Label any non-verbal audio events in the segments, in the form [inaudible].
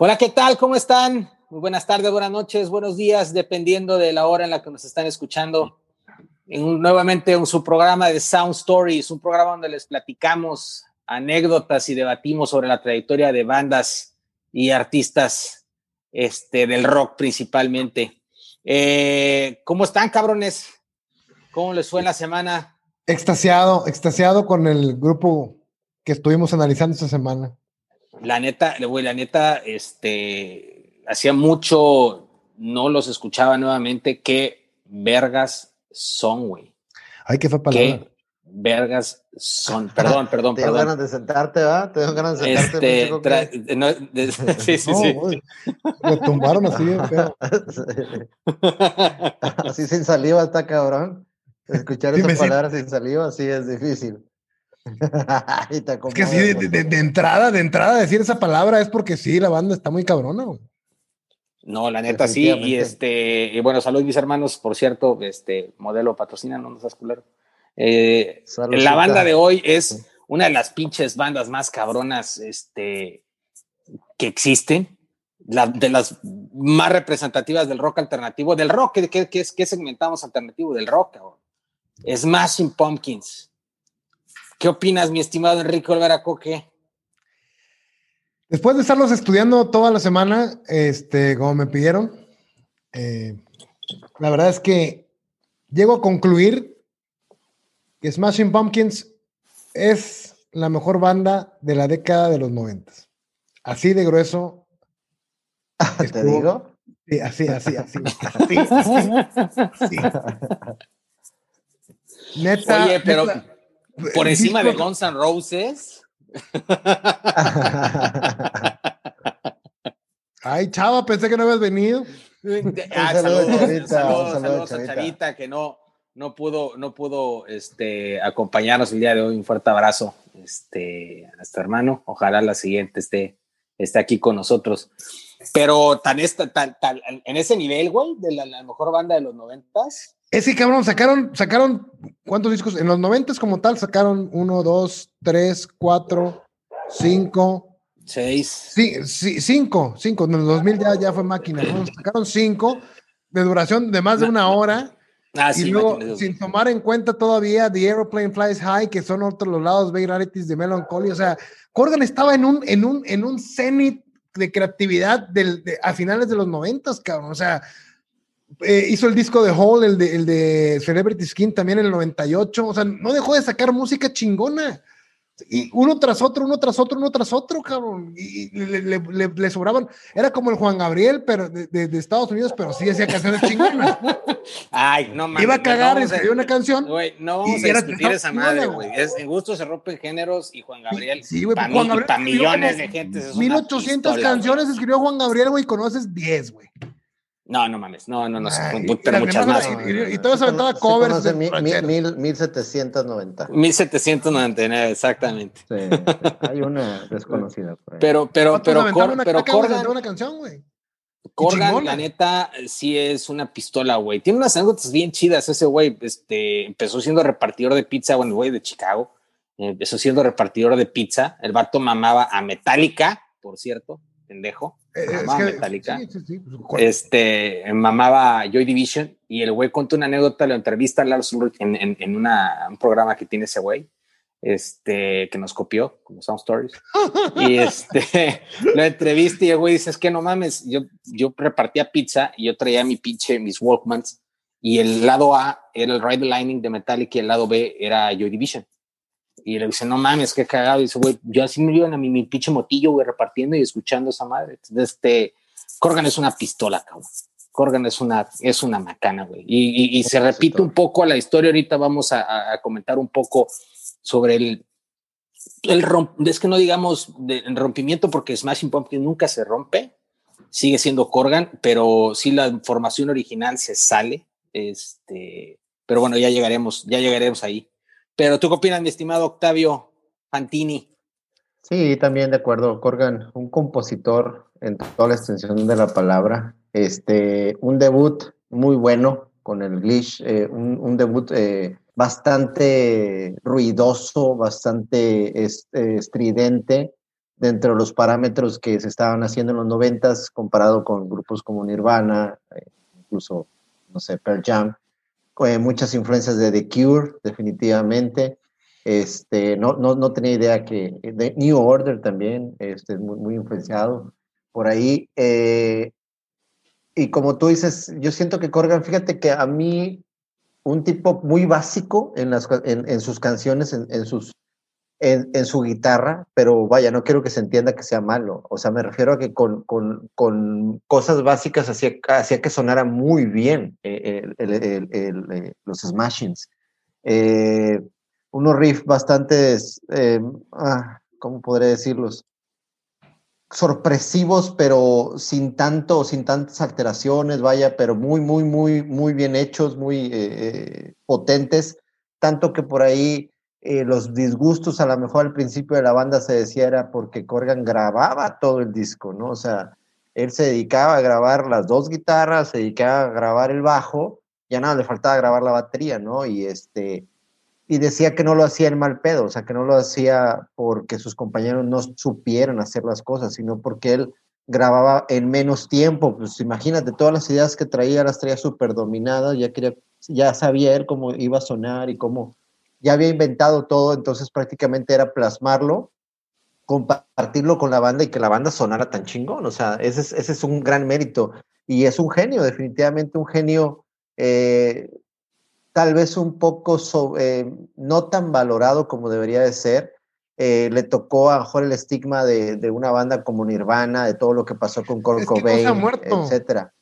Hola, ¿qué tal? ¿Cómo están? Muy buenas tardes, buenas noches, buenos días, dependiendo de la hora en la que nos están escuchando. En nuevamente en su programa de Sound Stories, un programa donde les platicamos anécdotas y debatimos sobre la trayectoria de bandas y artistas este, del rock principalmente. Eh, ¿Cómo están, cabrones? ¿Cómo les fue en la semana? Extasiado, extasiado con el grupo que estuvimos analizando esta semana. La neta, güey, la neta, este, hacía mucho no los escuchaba nuevamente. Qué vergas son, güey. Ay, qué fue palabra. Qué vergas son. Perdón, [laughs] perdón, Te perdón. dio ganas de sentarte, ¿va? Te dio ganas de sentarte. Este, tra- no, de- [laughs] [laughs] sí, sí, No, sí. güey, Me tumbaron así feo. Así sin saliva está cabrón. Escuchar Sí, esas siento- palabras sin saliva sí es difícil. [laughs] Es que sí, de, de- de entrada, de entrada decir esa palabra es porque sí, la banda está muy cabrona, güey. No, la neta sí, y este, y bueno, saludos mis hermanos, por cierto, este modelo patrocina, no nos seas culero. Eh, la banda de hoy es una de las pinches bandas más cabronas, este, que existen, la, de las más representativas del rock alternativo, del rock, ¿qué, qué, qué es- qué segmentamos alternativo? Del rock, cabrón. Smashing Pumpkins. ¿Qué opinas, mi estimado Enrique Olvera Coque? Después de estarlos estudiando toda la semana, este, como me pidieron, eh, la verdad es que llego a concluir que Smashing Pumpkins es la mejor banda de la década de los noventas. Así de grueso. [laughs] ¿Te estuvo- digo? Sí, así, así, así. [laughs] así, así, así. Neta. Oye, pero neta, por [laughs] encima de Guns N' Roses. [laughs] Ay, chava, pensé que no habías venido. Ah, saludo, saludos, Chavita, saludos, saludo, saludos a. Chavita que no, no pudo, no pudo este, acompañarnos el día de hoy. Un fuerte abrazo este, a nuestro hermano. Ojalá la siguiente esté, esté aquí con nosotros. Pero tan, esta, tan, tan- en ese nivel, güey, de la, la mejor banda de los noventas. Ese cabrón, sacaron, sacaron, ¿cuántos discos? En los noventas como tal, sacaron uno, dos, tres, cuatro, cinco, Seis. sí, sí, cinco, cinco. En el 2000 ya, ya fue máquina, ¿no? [clears throat] Sacaron cinco de duración de más de una hora. Ah, y sí, luego, sin tomar en cuenta todavía The Aeroplane Flies High, que son otros los lados Bay Rarities de Melancholy. O sea, Corgan estaba en un, en un, en un cenit de creatividad del, de- a finales de los noventas, cabrón. O sea, eh, hizo el disco de Hall, el de, el de Celebrity Skin también en el 98. O sea, no dejó de sacar música chingona. Y uno tras otro, uno tras otro, uno tras otro, cabrón. Y, le, le- le- le sobraban. Era como el Juan Gabriel, pero de, de- de Estados Unidos, pero sí hacía canciones chingonas. Ay, no mames. Iba a no cagar, a- escribió una canción. Güey, no vamos a discutir esa madre, güey. En gusto se rompen géneros y Juan Gabriel. Sí, güey, Juan Gabriel para millones de gente. es una 1800 pistola, canciones escribió Juan Gabriel, güey, conoces 10, güey. No, no mames. No, no, no. Y pero las muchas más. y- y- y todas aventadas Sí covers de mi- mi- rancheros. mil- 1790. 1799, exactamente. Sí, hay una desconocida por ahí. Pero, pero, pero, Cor- una pero Corgan, una canción, güey. Corgan, la neta, sí es una pistola, güey. Tiene unas anécdotas bien chidas ese güey. Este, empezó siendo repartidor de pizza, bueno, el güey de Chicago. eh, Empezó siendo repartidor de pizza. El vato mamaba a Metallica, por cierto, pendejo. Eh, es que- sí, sí, sí, pues, este, mamaba Joy Division y el güey contó una anécdota, lo entrevista a Lars Ulrich en, en, en una, un programa que tiene ese güey, este, que nos copió, como Sound Stories. y [laughs] este, lo entrevista y el güey dice, es que no mames, yo, yo repartía pizza y yo traía mi pinche, mis Walkmans y el lado A era el Ride the Lightning de Metallica y el lado B era Joy Division. Y le dice, no mames, qué cagado. Y dice, güey, yo así me iban a mi, mi pinche motillo, güey, repartiendo y escuchando esa madre. Entonces, este, Corgan es una pistola, cabrón. Corgan es una, es una macana, güey. Y, y- y se repite un poco a la historia. Ahorita vamos a, comentar un poco sobre el, el romp, es que no digamos de, el rompimiento porque Smashing Pumpkins nunca se rompe, sigue siendo Corgan, pero sí la formación original se sale. Este, pero bueno, ya llegaremos, ya llegaremos ahí. Pero tú qué opinas, mi estimado Octavio Fantini? Sí, también de acuerdo. Corgan, un compositor en toda la extensión de la palabra. Este, un debut muy bueno con el Glitch, eh, un, debut eh, bastante ruidoso, bastante est- eh, estridente, dentro de los parámetros que se estaban haciendo en los noventas comparado con grupos como Nirvana, eh, incluso, no sé, Pearl Jam, eh, muchas influencias de The Cure, definitivamente. Este, no, no, no tenía idea que de New Order también, este, muy, muy influenciado por ahí. Eh, y como tú dices, yo siento que Corgan, fíjate que a mí un tipo muy básico en, las, en, sus canciones, en, sus, en, su guitarra, pero vaya, no quiero que se entienda que sea malo. O sea, me refiero a que con, con, con cosas básicas hacía, que sonara muy bien eh, eh, los smashings. Eh, unos riffs bastante, ah, ¿cómo podría decirlos? sorpresivos, pero sin tanto, sin tantas alteraciones, vaya, pero muy, muy, muy, muy bien hechos, muy eh, eh, potentes, tanto que por ahí eh, los disgustos a lo mejor al principio de la banda se decía era porque Corgan grababa todo el disco, ¿no? O sea, él se dedicaba a grabar las dos guitarras, se dedicaba a grabar el bajo, ya nada, le faltaba grabar la batería, ¿no? Y este, y decía que no lo hacía en mal pedo, o sea, que no lo hacía porque sus compañeros no supieran hacer las cosas, sino porque él grababa en menos tiempo. Pues imagínate, todas las ideas que traía las traía súper dominadas, ya, quería, ya sabía él cómo iba a sonar y cómo, ya había inventado todo, entonces prácticamente era plasmarlo, compartirlo con la banda y que la banda sonara tan chingón, o sea, ese es, ese es un gran mérito y es un genio, definitivamente un genio. Eh, tal vez un poco eh, no tan valorado como debería de ser. Eh, le tocó a mejor el estigma de, una banda como Nirvana, de todo lo que pasó con Kurt Cobain, etcétera.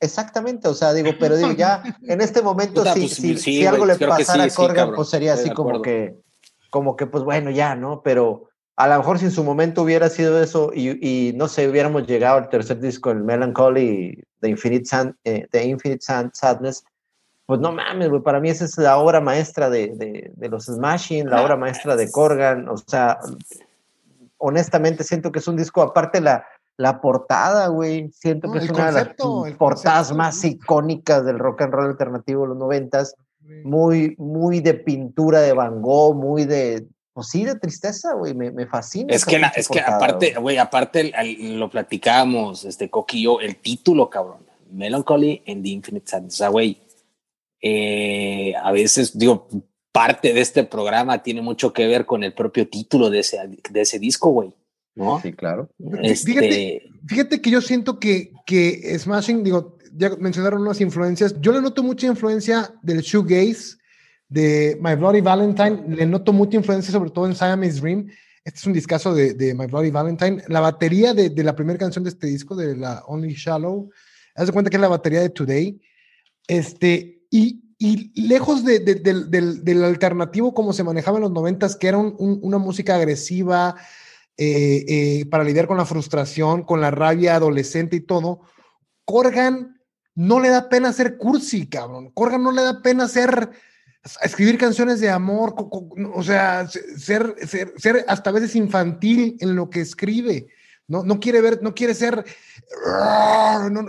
Exactamente, o sea, digo, pero digo, ya [laughs] en este momento, si, pues, si, algo le pasara a Corgan, pues sería así como que, como que, pues bueno, ya, ¿no? Pero a lo mejor si en su momento hubiera sido eso y, no sé, hubiéramos llegado al tercer disco, el Melancholy, The Infinite, eh, The Infinite Sadness, pues no mames, güey, para mí esa es la obra maestra de, los Smashing, la obra maestra de Corgan, o sea, honestamente siento que es un disco, aparte la, la portada, güey, siento que es una de las portadas más icónicas del rock and roll alternativo de los noventas, muy, muy de pintura de Van Gogh, muy de, pues sí, de tristeza, güey, me, fascina. Es que, es que aparte, güey, aparte lo platicábamos, este, Coquillo, el título, cabrón, Melancholy and the Infinite Sadness, o sea, güey, eh, a veces, digo, parte de este programa tiene mucho que ver con el propio título de ese, de ese disco, güey. ¿No? Sí, claro. Fíjate, este fíjate que yo siento que, que Smashing, digo, ya mencionaron unas influencias. Yo le noto mucha influencia del shoegaze, de My Bloody Valentine. Le noto mucha influencia, sobre todo en Siamese Dream. Este es un discazo de, de My Bloody Valentine. La batería de, de, la primera canción de este disco, de la Only Shallow, haz de cuenta que es la batería de Today. Este, y, lejos del, alternativo como se manejaba en los noventas, que era una música agresiva eh, eh, para lidiar con la frustración, con la rabia adolescente y todo, Corgan no le da pena ser cursi, cabrón. Corgan no le da pena ser escribir canciones de amor, o sea, ser, ser, ser hasta a veces infantil en lo que escribe. No, no quiere ver, no quiere ser.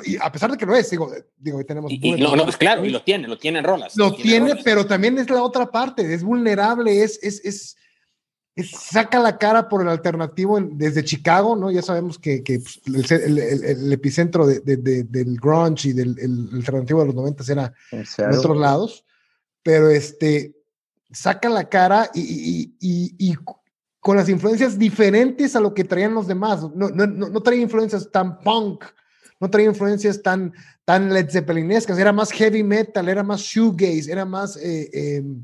y a pesar de que lo es, digo, digo tenemos. Y, no, no, pues claro, y lo tiene, lo tiene en rolas. Lo, tiene, pero también es la otra parte, es vulnerable, es, es, es, saca la cara por el alternativo desde Chicago, ¿no? Ya sabemos que, que pues, el, el, epicentro de, de, del grunge y del alternativo de los 90 era en otros lados, pero este saca la cara y, y, y, con las influencias diferentes a lo que traían los demás. No, no, no, traía influencias tan punk, no traía influencias tan, tan Led Zeppelinescas, era más heavy metal, era más shoegaze, era más eh, em,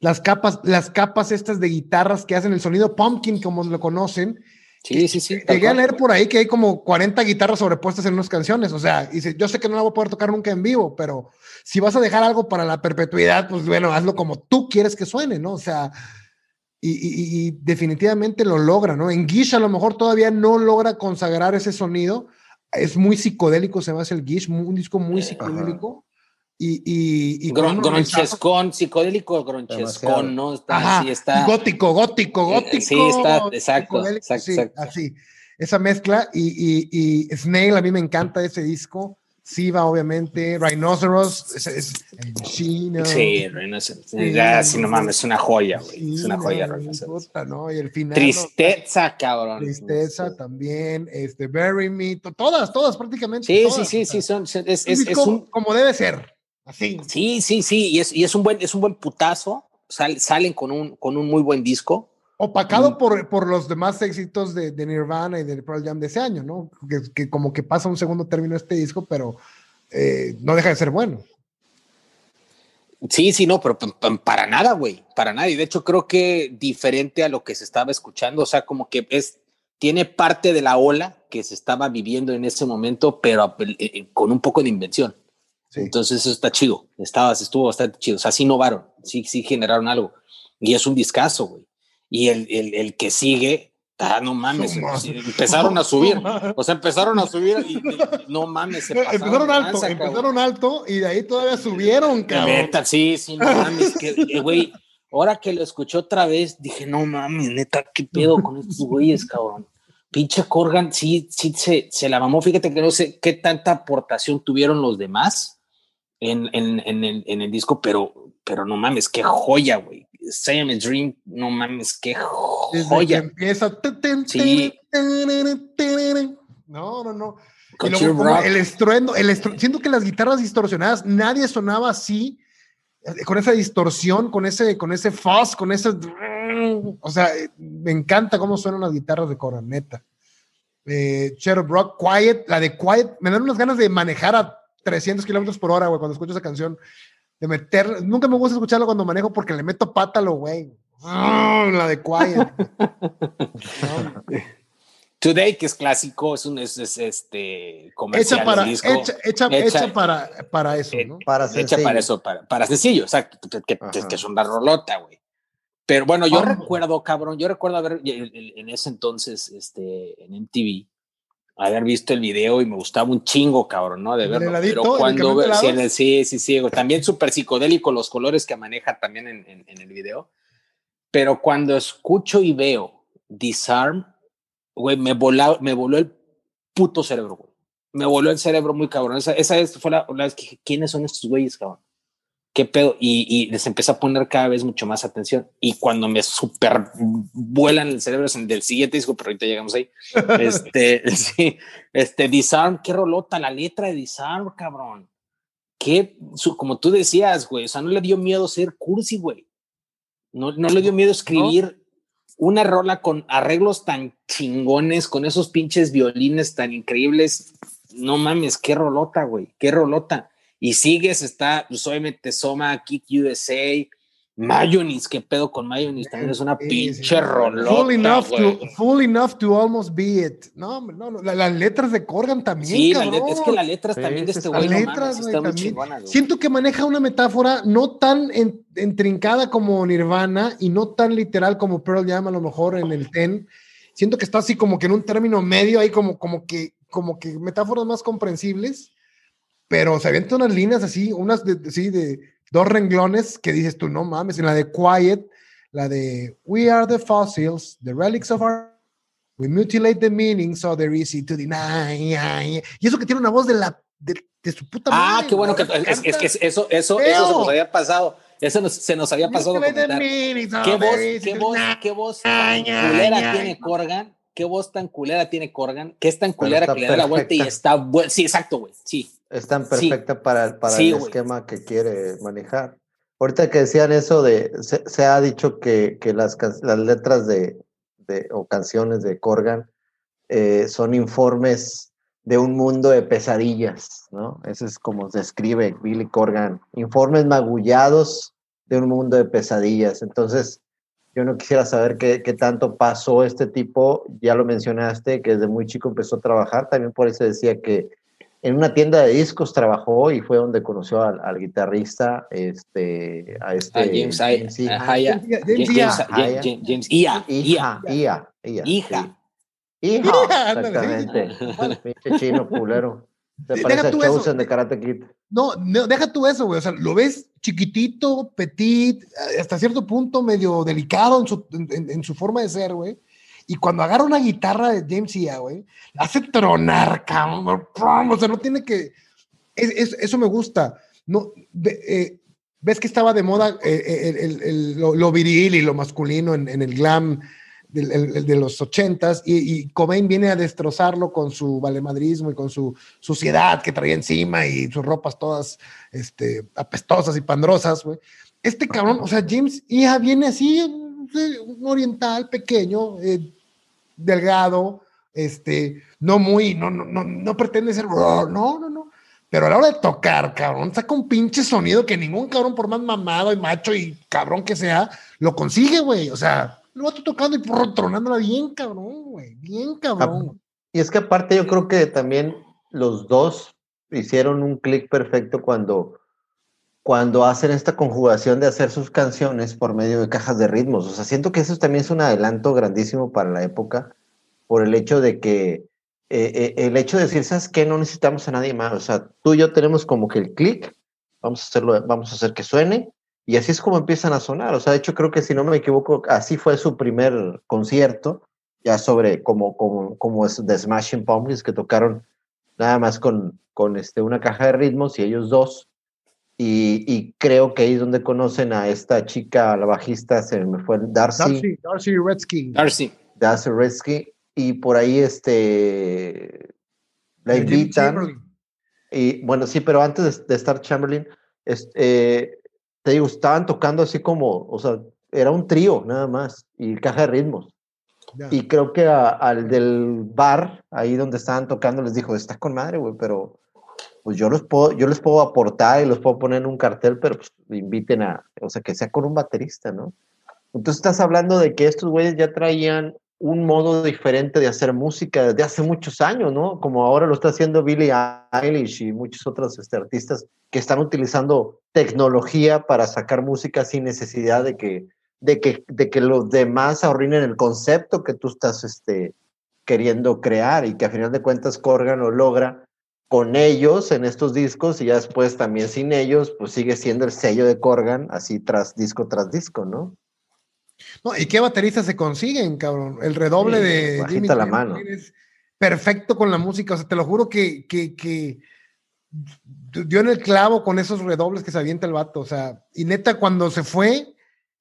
las, capas, las capas estas de guitarras que hacen el sonido pumpkin, como lo conocen. Sí, sí, sí. Llegué a leer por ahí que hay como 40 guitarras sobrepuestas en unas canciones. O sea, dice, yo sé que no la voy a poder tocar nunca en vivo, pero si vas a dejar algo para la perpetuidad, pues bueno, hazlo como tú quieres que suene, ¿no? O sea, y, definitivamente lo logra, ¿no? En Gish a lo mejor todavía no logra consagrar ese sonido. Es muy psicodélico, se me hace el Gish, un disco muy eh, psicodélico. Y, y, y gronchescón, psicodélico gronchescón, ¿no? Está, está, gótico, gótico, eh, gótico. sí, está, exacto, exacto, Así, esa mezcla. Y, y, Snail, a mí me encanta ese disco. Siva, obviamente, Rhinoceros, es, es el chino. Sí, Rhinoceros. Ya, sí, no mames, es una joya, güey. Es una joya, Rhinoceros. puta, ¿no? Y el final. Tristeza, cabrón. Tristeza también, este, Bury Me, to- todas, todas prácticamente. Sí, sí, todas, sí, sí, son, es, es, es disco un, como debe ser, así. sí, sí, sí, y es, y es un buen, es un buen putazo. Sal- salen con un, con un muy buen disco. Opacado Mm. por, por los demás éxitos de, de Nirvana y de Pearl Jam de ese año, ¿no? Que, que como que pasa un segundo término este disco, pero eh, no deja de ser bueno. Sí, sí, no, pero para nada, güey, para nada. Y de hecho creo que diferente a lo que se estaba escuchando, o sea, como que es, tiene parte de la ola que se estaba viviendo en ese momento, pero eh, eh, con un poco de invención. Sí. Entonces eso está chido, estaba, estuvo bastante chido, o sea, sí innovaron, sí, sí generaron algo. Y es un discazo, güey. Y el, el, el que sigue, ah, no mames, empezaron a subir, o sea, empezaron a subir y, y- no mames, se pasaron empezaron alto, cabrón. empezaron alto y de ahí todavía subieron, cabrón. Neta, sí, sí, no mames, que, eh, güey, ahora que lo escuché otra vez, dije, no mames, neta, qué pedo con estos güeyes, cabrón. Pinche Corgan, sí, sí, se, se la mamó. Fíjate que no sé qué tanta aportación tuvieron los demás en, en, en, el, en el disco, pero, pero no mames, qué joya, güey. Siamese Dream, no mames, qué Desde que joya. empieza. Sí. No, no, no. Y luego el estruendo, el estru- siento que las guitarras distorsionadas, nadie sonaba así, eh, con esa distorsión, con ese, con ese fuzz, con ese, o sea, eh, me encanta cómo suenan las guitarras de Coran, neta. Eh, Shadow Brock, Quiet, la de Quiet, me dan unas ganas de manejar a 300 kilómetros por hora, güey, cuando escucho esa canción, de meter, nunca me gusta escucharlo cuando manejo porque le meto pátalo, güey. La de Quiet. No, [laughs] Today, que es clásico, es un es, es, este comercial hecha para, disco. hecha, hecha, Hecha- hecha para, para eso, Eh, ¿no? Para hecha sencillo. para eso, para, para sencillo, exacto, que, que, que- es una rolota, güey. Pero bueno, yo Ah. recuerdo, cabrón, yo recuerdo haber en ese entonces, este, en MTV, haber visto el video y me gustaba un chingo, cabrón, ¿no? De ¿El del verlo. Pero ¿El cuando sí, sí, sí, sí, también súper psicodélico los colores que maneja también en, en- en el video. Pero cuando escucho y veo Disarm, güey, me, vola- me voló el puto cerebro, güey. Me voló el cerebro muy cabrón. Esa, esa fue la, la vez que dije, ¿quiénes son estos güeyes, cabrón? ¿Qué pedo? Y, y les empecé a poner cada vez mucho más atención. Y cuando me super vuelan el cerebro del siguiente disco, pero ahorita llegamos ahí. [laughs] Este, sí, este, Disarm, qué rolota, la letra de Disarm, cabrón. Qué, su- como tú decías, güey, o sea, no le dio miedo ser cursi, güey. No, no le dio miedo escribir una rola con arreglos tan chingones, con esos pinches violines tan increíbles. No mames, qué rolota, güey, qué rolota. Y sigues, está, pues obviamente Soma, Kick USA, Mayonnaise, qué pedo con Mayonnaise, también es una Sí, pinche sí. rolota. Full enough, to, full enough to almost be it. No, no, no, la- las letras de Corgan también. Sí, cabrón. es que las letras Sí, también de este güey, no Las mames, letras, también. chingonas, güey. Siento que maneja una metáfora no tan en- entrincada como Nirvana y no tan literal como Pearl Jam a lo mejor en el Ten. Siento que está así como que en un término medio, ahí como, como que como que metáforas más comprensibles, pero se avienta unas líneas así, unas de, de- sí, de dos renglones que dices tú, no mames, en la de Quiet, la de We are the fossils, the relics of our We mutilate the meaning so they're easy to deny. Y eso que tiene una voz de la de, de su puta Ah, madre, qué bueno que ¿no? es, es que Canta. eso, eso, eso se nos había pasado. Eso nos- se nos había pasado. Mutilate the meaning so ¿Qué voz, qué voz, qué voz tan ay, culera tiene Corgan? ¿Qué voz tan culera tiene Corgan? Que es tan culera que le da la vuelta y perfecta. está buena. Sí, exacto, güey. Sí. Es tan Sí. perfecta para, para Sí, el güey. esquema que quiere manejar. Ahorita que decían eso de, se, se ha dicho que, que las, las letras de, de- o canciones de Corgan eh, son informes de un mundo de pesadillas, ¿no? Eso es como se escribe Billy Corgan, informes magullados de un mundo de pesadillas. Entonces, yo no quisiera saber qué, qué tanto pasó este tipo, ya lo mencionaste, que desde muy chico empezó a trabajar, también por eso decía que en una tienda de discos trabajó y fue donde conoció al, al guitarrista, este, a este A James, I- James Iha. ajá, ya. James. James, James, Ia, Ia. Hija, hija, exactamente. Pinche chino culero. Sí, parece a eso. De Karate Kid. No, no, deja tú eso, güey. O sea, lo ves chiquitito, petit, hasta cierto punto medio delicado en su, forma de ser, güey. Y cuando agarra una guitarra de James Iha, güey, hace tronar, cabrón. O sea, no tiene que. Es- es- eso me gusta. No, eh, ves que estaba de moda eh, eh, lo viril y lo masculino en, en el glam del- el- de los ochentas y, y Cobain viene a destrozarlo con su valemadrismo y con su suciedad que traía encima y sus ropas todas este, apestosas y pandrosas, güey. Este cabrón, o sea, James Iha viene así, un oriental pequeño, eh, delgado, este, no muy, no, no, no, no pretende ser, no, no, no. Pero a la hora de tocar, cabrón, saca un pinche sonido que ningún cabrón, por más mamado y macho y cabrón que sea, lo consigue, güey. O sea, lo va tocando y prr, tronándola bien, cabrón, güey. Bien, cabrón. Y es que aparte yo creo que también los dos hicieron un clic perfecto cuando, cuando hacen esta conjugación de hacer sus canciones por medio de cajas de ritmos. O sea, siento que eso también es un adelanto grandísimo para la época por el hecho de que eh, eh, el hecho de decir, ¿sabes qué? No necesitamos a nadie más. O sea, tú y yo tenemos como que el clic, vamos a hacerlo, vamos a hacer que suene. Y así es como empiezan a sonar. O sea, de hecho creo que si no me equivoco, así fue su primer concierto ya sobre como, como, como es The Smashing Pumpkins que tocaron nada más con, con este, una caja de ritmos y ellos dos. Y, y creo que ahí es donde conocen a esta chica, la bajista, se me fue Darcy, Darcy, Darcy Redsky. Darcy. Darcy Redsky, y por ahí este, la invitan. Y bueno, sí, pero antes de, de estar Chamberlain, es- eh, te digo, estaban tocando así como, o sea, era un trío nada más y caja de ritmos. Ya. Y creo que a- al del bar, ahí donde estaban tocando, les dijo, está con madre, güey, pero pues yo los puedo, yo les puedo aportar y los puedo poner en un cartel, pero pues inviten a, o sea, que sea con un baterista, ¿no? Entonces estás hablando de que estos güeyes ya traían un modo diferente de hacer música desde hace muchos años, ¿no? Como ahora lo está haciendo Billie Eilish y muchos otros este, artistas que están utilizando tecnología para sacar música sin necesidad de que, de que, de que los demás arruinen el concepto que tú estás este, queriendo crear y que a final de cuentas Corgan lo logra con ellos en estos discos y ya después también sin ellos, pues sigue siendo el sello de Corgan así tras disco tras disco, ¿no? No, ¿Y qué bateristas se consiguen, cabrón? El redoble Sí, de Jimmy la mano. es perfecto con la música. O sea, te lo juro que, que, que dio en el clavo con esos redobles que se avienta el vato. O sea, y neta, cuando se fue,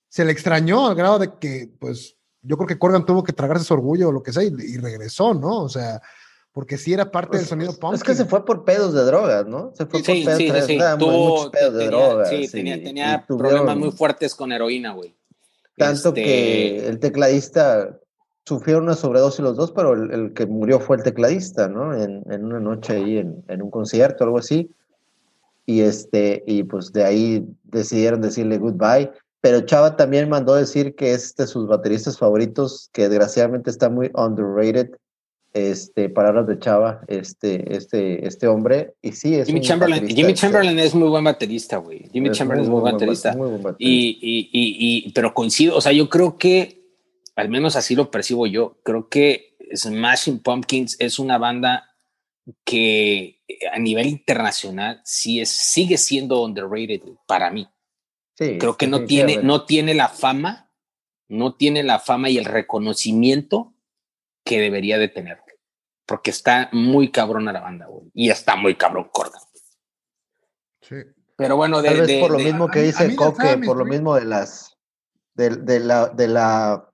se le extrañó al grado de que, pues, yo creo que Corgan tuvo que tragarse su orgullo o lo que sea y, y regresó, ¿no? O sea, porque sí era parte Pues, del sonido punk. Es que se fue por pedos de drogas, ¿no? Se fue Sí, por pedos sí, sí, de sí. Tuvo- muchos pedos de tenía, drogas. sí, tenía, tuvieron- problemas muy fuertes con heroína, güey. Tanto Este, que el tecladista sufrieron una sobredosis los dos, pero el, el que murió fue el tecladista, ¿no? En, en una noche ahí, en, en un concierto, algo así. Y, este, y pues de ahí decidieron decirle goodbye. Pero Chava también mandó decir que es de sus bateristas favoritos, que desgraciadamente está muy underrated. Este, palabras de Chava, este, este, este hombre. Y sí, es Jimmy Chamberlain, Jimmy. Chamberlain es muy buen baterista, güey. Jimmy Es Chamberlain es muy buen baterista. bat- muy buen baterista. Y, y, y, y- pero coincido, o sea, yo creo que, al menos así lo percibo yo, creo que Smashing Pumpkins es una banda que eh, a nivel internacional sí es, sigue siendo underrated para mí. Sí, Creo que no tiene, no tiene la fama, no tiene la fama y el reconocimiento que debería de tener. Porque está muy cabrona la banda, güey. Y está muy cabrón Corda. Sí. Pero bueno, de, Tal vez de- por lo de- mismo que a a dice Coque, por lo mismo de las de, de la de la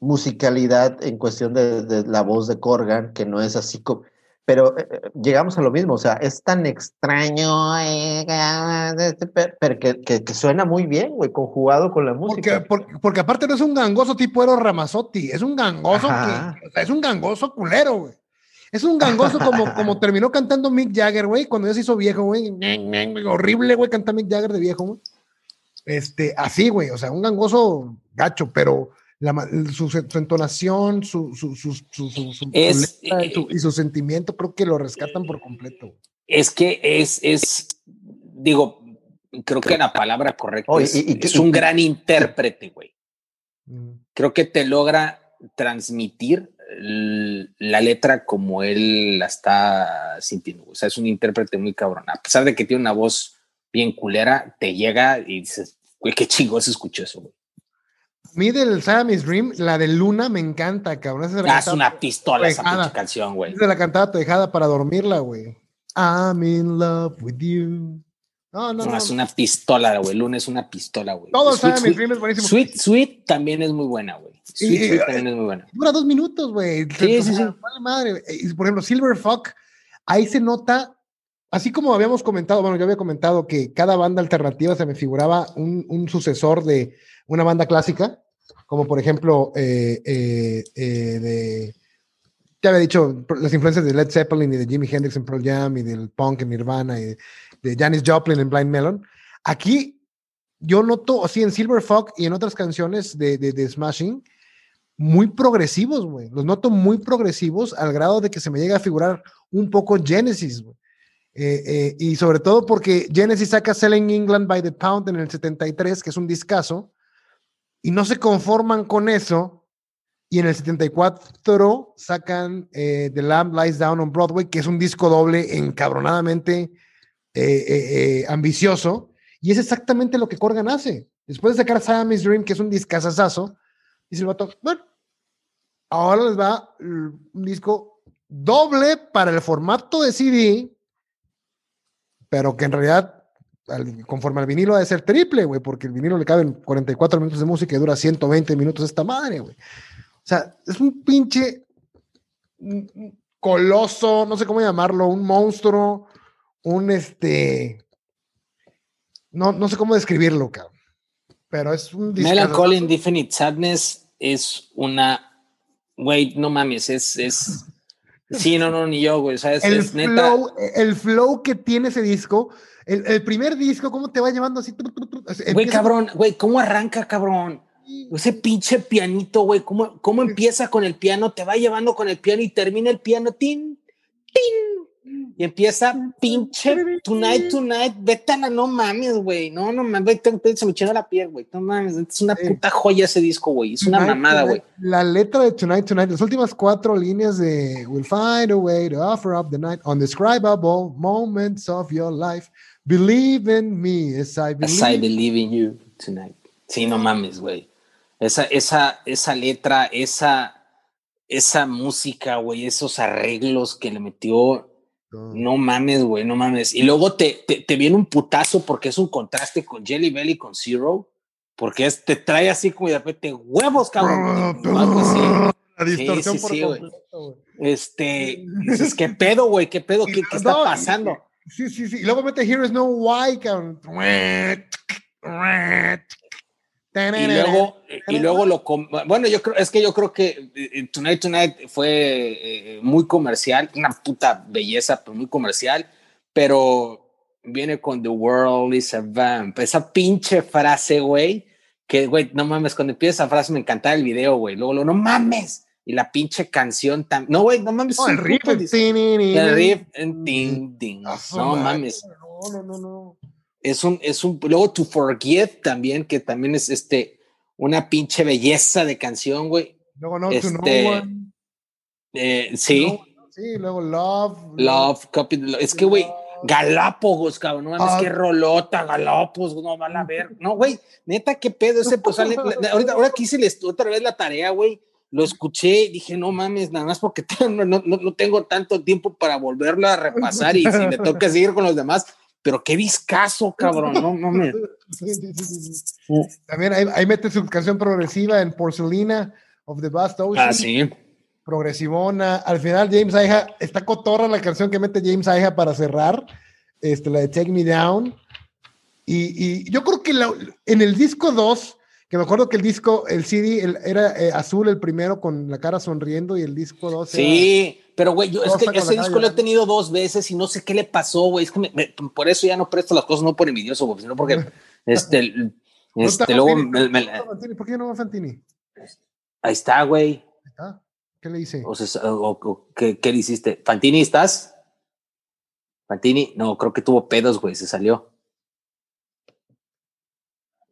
musicalidad en cuestión de, de la voz de Corgan, que no es así como pero eh, eh, llegamos a lo mismo, o sea, es tan extraño, eh, pero que, que, que suena muy bien, güey, conjugado con la Porque, música. porque, porque aparte no es un gangoso tipo Eros Ramazzotti, es un gangoso que, o sea, es un gangoso culero, güey. Es un gangoso como, [laughs] como terminó cantando Mick Jagger, güey, cuando ya se hizo viejo, güey. Horrible, güey, cantar Mick Jagger de viejo, güey. Este, así, güey, o sea, un gangoso gacho, pero la, su, su entonación, su, su, su, su, su- su Es- letra y, su, y su sentimiento, creo que lo rescatan por completo. es que es, es, digo, creo que la palabra correcta Oh, y- es, y- y- es un gran intérprete, güey. Creo que te logra transmitir la letra como él la está sintiendo. O sea, es un intérprete muy cabrón. A pesar de que tiene una voz bien culera, te llega y dices, güey, qué chingo se escuchó eso, güey. A mí del Siamese Dream, la de Luna me encanta, cabrón. Esa Ah, es una pistola esa canción, güey. se la cantaba tejada para dormirla, güey. I'm in love with you. No, no, No, no. es una pistola, güey. Lunes es una pistola, güey. Todo Sweet, sabe, mi primo es buenísimo. Sweet, Sweet también es muy buena, güey. Sweet, Y- Sweet también es muy buena. Dura dos minutos, güey. Sí, sí, sí. Vale madre. Por ejemplo, Silver Fuck, ahí se nota, así como habíamos comentado, bueno, yo había comentado que cada banda alternativa se me figuraba un, un sucesor de una banda clásica, como por ejemplo, eh, eh, eh, de. Ya había dicho las influencias de Led Zeppelin y de Jimi Hendrix en Pearl Jam y del punk en Nirvana y de Janis Joplin en Blind Melon. Aquí yo noto, así en Silver Fuck y en otras canciones de, de, de Smashing, muy progresivos, güey. Los noto muy progresivos al grado de que se me llega a figurar un poco Genesis, güey. Eh, eh, y sobre todo porque Genesis saca Selling England by the Pound en el 73, que es un discazo, y no se conforman con eso. Y en el 74 sacan eh, The Lamb Lies Down on Broadway, que es un disco doble encabronadamente eh, eh, eh, ambicioso. Y es exactamente lo que Corgan hace. Después de sacar Siamese Dream, que es un discazazazo, dice el vato, bueno, ahora les va un disco doble para el formato de CD, pero que en realidad, al- conforme al vinilo, ha de ser triple, güey, porque el vinilo le caben 44 minutos de música y dura 120 minutos esta madre, güey. O sea, es un pinche un- un coloso, no sé cómo llamarlo, un monstruo, un este. No, no sé cómo describirlo, cabrón. Pero es un Melancholy Indefinite Sadness es una. Güey, no mames, es. es sí, no, no, ni yo, güey. O sea, es, el es neta. flow, el flow que tiene ese disco, el, el primer disco, cómo te va llevando así. Güey, empieza- cabrón, güey, ¿cómo arranca, cabrón? Ese pinche pianito, güey, ¿cómo, ¿cómo empieza con el piano? Te va llevando con el piano y termina el piano, tin, tin. Y empieza pinche Tonight, Tonight, vete a la, no mames, güey, no, no mames, se me echó la piel, güey, no mames, es una puta joya ese disco, güey, es una Tonight, mamada, güey. La letra de Tonight Tonight, las últimas cuatro líneas de We'll find a way to offer up the night, undescribable moments of your life. Believe in me as I As I believe. believe in you tonight. Sí, no mames, güey. Esa, esa, esa letra, esa, esa música, güey, esos arreglos que le metió, no mames, güey, no mames. Y luego te, te, te viene un putazo porque es un contraste con Jelly Belly y con Zero, porque es, te trae así como de repente huevos, cabrón. y algo así. La distorsión sí, por sí, güey. completo, güey. Este, [laughs] dices, ¿qué pedo, güey? ¿Qué pedo? ¿Qué, qué está no, pasando? Sí, sí, sí. Y luego mete Here is no why, cabrón. [laughs] Y luego, y luego lo bueno, yo creo, es que yo creo que eh, Tonight Tonight fue eh, muy comercial, una puta belleza, pero muy comercial, pero viene con The World is a Vamp, esa pinche frase, güey, que, güey, no mames, cuando empieza esa frase me encantaba el video, güey, luego, luego, no mames, y la pinche canción también, no, güey, no mames, No, el riff. el riff, en ding, ding, a su no mames, No, no, no, no. Es un, es un, luego To Forget también, que también es este, una pinche belleza de canción, güey. Luego no, to Este, no one. Eh, sí, No, sí, luego love. Love, Copy, es que, güey. Galápagos, cabrón, no mames, Ah. qué rolota, Galápagos, no van a ver. No, güey, neta, qué pedo ese, pues, sale- la- ahorita, ahora que hice otra vez la tarea, güey, lo escuché y dije, no mames, nada más porque [laughs] no, no, no- no tengo tanto tiempo para volverlo a repasar y si me toca seguir con los demás, pero qué viscazo, cabrón, no mames. [laughs] Sí, sí, sí, sí, sí. También ahí, ahí mete su canción progresiva en Porcelina of the Vast Ocean. Ah, sí. Progresivona. Al final, James Aija, está cotorra la canción que mete James Aija para cerrar, este, la de Take Me Down. Y, y yo creo que la- en el disco 2, que me acuerdo que el disco, el CD el- era eh, azul el primero con la cara sonriendo y el disco 2 era- Sí, pero güey, yo es que ese disco lo he tenido dos veces y no sé qué le pasó, güey. Es que me- me- por eso ya no presto las cosas, no por envidioso, güey, sino porque [laughs] este, el- ¿No está este, luego Fantini? me-. ¿Por qué no va Fantini? ahí está, güey. Ahí está. ¿Qué le hice? O sea, o- o- ¿qué, ¿qué le hiciste? ¿Fantini estás? Fantini, no, creo que tuvo pedos, güey, se salió.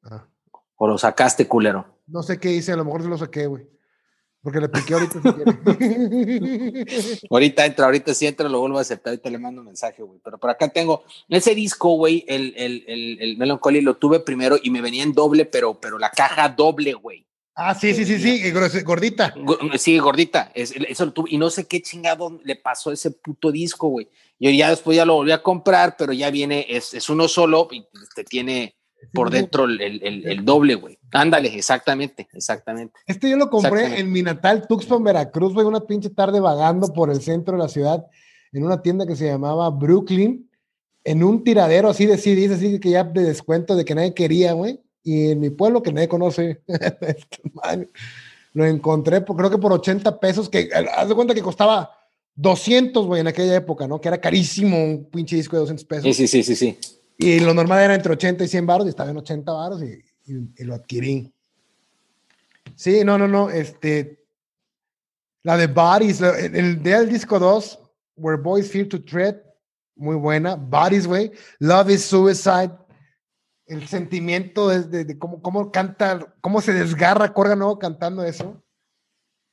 Ah, O lo sacaste, culero. no sé qué hice, a lo mejor se lo saqué, güey. Porque le piqué ahorita si quiere. [laughs] Ahorita entra, ahorita sí entra, lo vuelvo a aceptar, ahorita le mando un mensaje, güey. Pero por acá tengo ese disco, güey, el, el, el, el Melancholy lo tuve primero y me venía en doble, pero, pero la caja doble, güey. Ah, sí, sí, sí, sí, gordita. Go- Sí, gordita. Es- eso lo tuve- y no sé qué chingado le pasó a ese puto disco, güey. Yo ya después ya lo volví a comprar, pero ya viene, es, es uno solo y te tiene por dentro el, el- el- doble, güey. Ándale, exactamente, exactamente. Este yo lo compré en mi natal Tuxpan, Veracruz, güey, una pinche tarde vagando por el centro de la ciudad en una tienda que se llamaba Brooklyn, en un tiradero así de CDs, así que ya de descuento de que nadie quería, güey. Y en mi pueblo que nadie conoce, [laughs] madre, lo encontré, por, creo que por 80 pesos, que eh, haz de cuenta que costaba 200, güey, en aquella época, ¿no? Que era carísimo un pinche disco de 200 pesos. Sí, sí, sí, sí, sí. Y lo normal era entre 80 y 100 baros y estaba en 80 baros y, lo adquirí. Sí, no, no, no. Este, la de Bodies, el, el del disco 2, Where Boys Fear to Tread, muy buena. Bodies, güey. Love is Suicide. El sentimiento de cómo, cómo canta, cómo se desgarra Corgan nuevo cantando eso.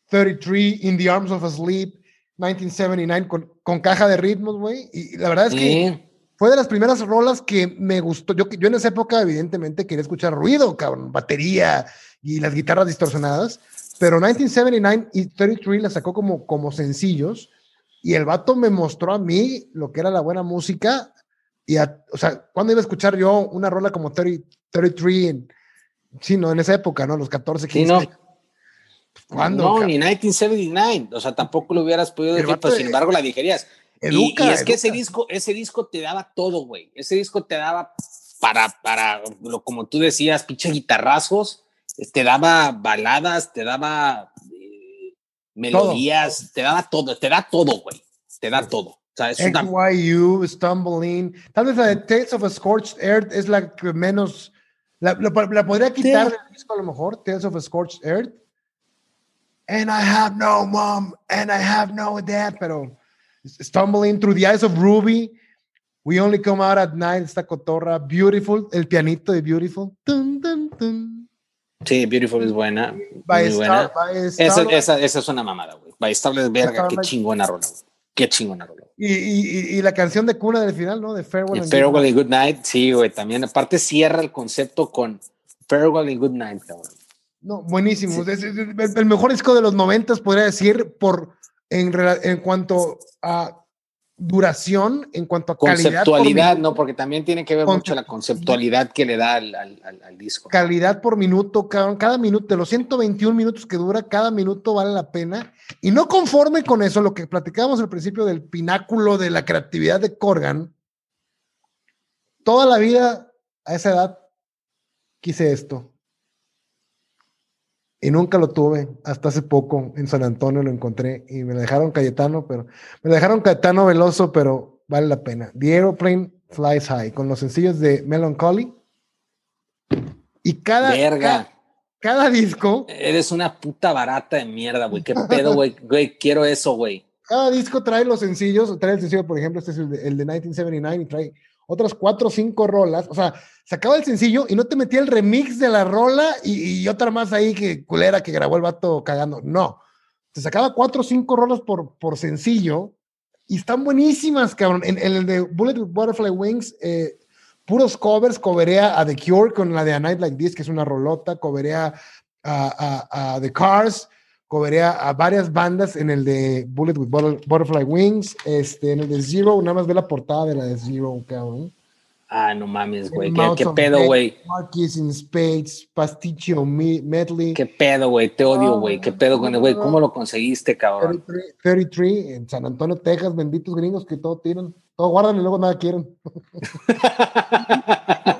33, In the Arms of a Sleep, 1979, con, con caja de ritmos, güey. Y la verdad es que Sí. Fue de las primeras rolas que me gustó. Yo, yo en esa época, evidentemente, quería escuchar ruido, cabrón, batería y las guitarras distorsionadas. Pero 1979 y 33 las sacó como, como sencillos. Y el vato me mostró a mí lo que era la buena música. Y, a- o sea, ¿cuándo iba a escuchar yo una rola como 30 33 en, sí, no, en esa época, ¿no? Los 14, 15. Sí, no. ¿Cuándo? No, cabrón? ni 1979. O sea, tampoco lo hubieras podido decir, pero de- sin embargo la digerías. Educa, y, es que ese disco, ese disco te daba todo, güey. Ese disco te daba para, para, lo, como tú decías, pinche guitarrazos, te daba baladas, te daba eh, melodías, te daba todo, te da todo, güey. Te da todo. O sea, es una, Stumbling. Tal vez la de Tales of a Scorched Earth es la que menos. La, la- la podría quitar del disco a lo mejor, Tales of a Scorched Earth. And I have no mom, and I have no dad, pero Stumbling Through the Eyes of Ruby. We Only Come Out at Night, esta cotorra. Beautiful, el pianito de Beautiful. Sí, Beautiful es buena. By muy Star- buena. by Esa, Starlight. esa, esa es una mamada, güey. By Starlight, verga, qué chingona rola, güey. Qué chingona rola. Y, y- la canción de cuna del final, ¿no? De Farewell. Y and Farewell and Good Night, sí, güey, también. Aparte cierra el concepto con Farewell and Good Night, cabrón. No, buenísimo. Es, es- es el, el mejor disco de los noventas, podría decir, por en, en cuanto a duración, en cuanto a calidad. por Conceptualidad, no, porque también tiene que ver mucho la conceptualidad que le da al, al- disco. Calidad por minuto, cabrón. Cada minuto, de los 121 minutos que dura, cada minuto vale la pena. Y no conforme con eso, lo que platicábamos al principio del pináculo de la creatividad de Corgan, toda la vida a esa edad quise esto. Y nunca lo tuve. Hasta hace poco en San Antonio lo encontré y me lo dejaron Cayetano, pero me lo dejaron Cayetano Veloso, pero vale la pena. The Aeroplane Flies High con los sencillos de Melancholy. Y cada, Verga. cada, cada disco, Eres una puta barata de mierda, güey. ¿Qué pedo, güey? [laughs] Güey, quiero eso, güey. cada disco trae los sencillos. Trae el sencillo, por ejemplo, este es el de, el de 1979 y trae otras cuatro o cinco rolas. O sea, sacaba el sencillo y no te metía el remix de la rola y, otra más ahí que culera que grabó el vato cagando. No. Te sacaba cuatro o cinco rolas por, por sencillo y están buenísimas, cabrón. En, en el de Bullet with Butterfly Wings, eh, puros covers, coverea a The Cure con la de A Night Like This, que es una rolota, coverea a The Cars, coverea a varias bandas en el de Bullet with Butter- Butterfly Wings, este, en el de Zero, nada más ve la portada de la de Zero, cabrón. Ah, no mames, güey. ¿Qué, qué pedo, güey? Marquis in Spades, Pasticho Me- Medley. ¿Qué pedo, güey? Te odio, güey. ¿Qué pedo con el güey? ¿Cómo lo conseguiste, cabrón? 33, 33 en San Antonio, Texas, benditos gringos que todo tiran, todo guardan y luego nada quieren. [laughs]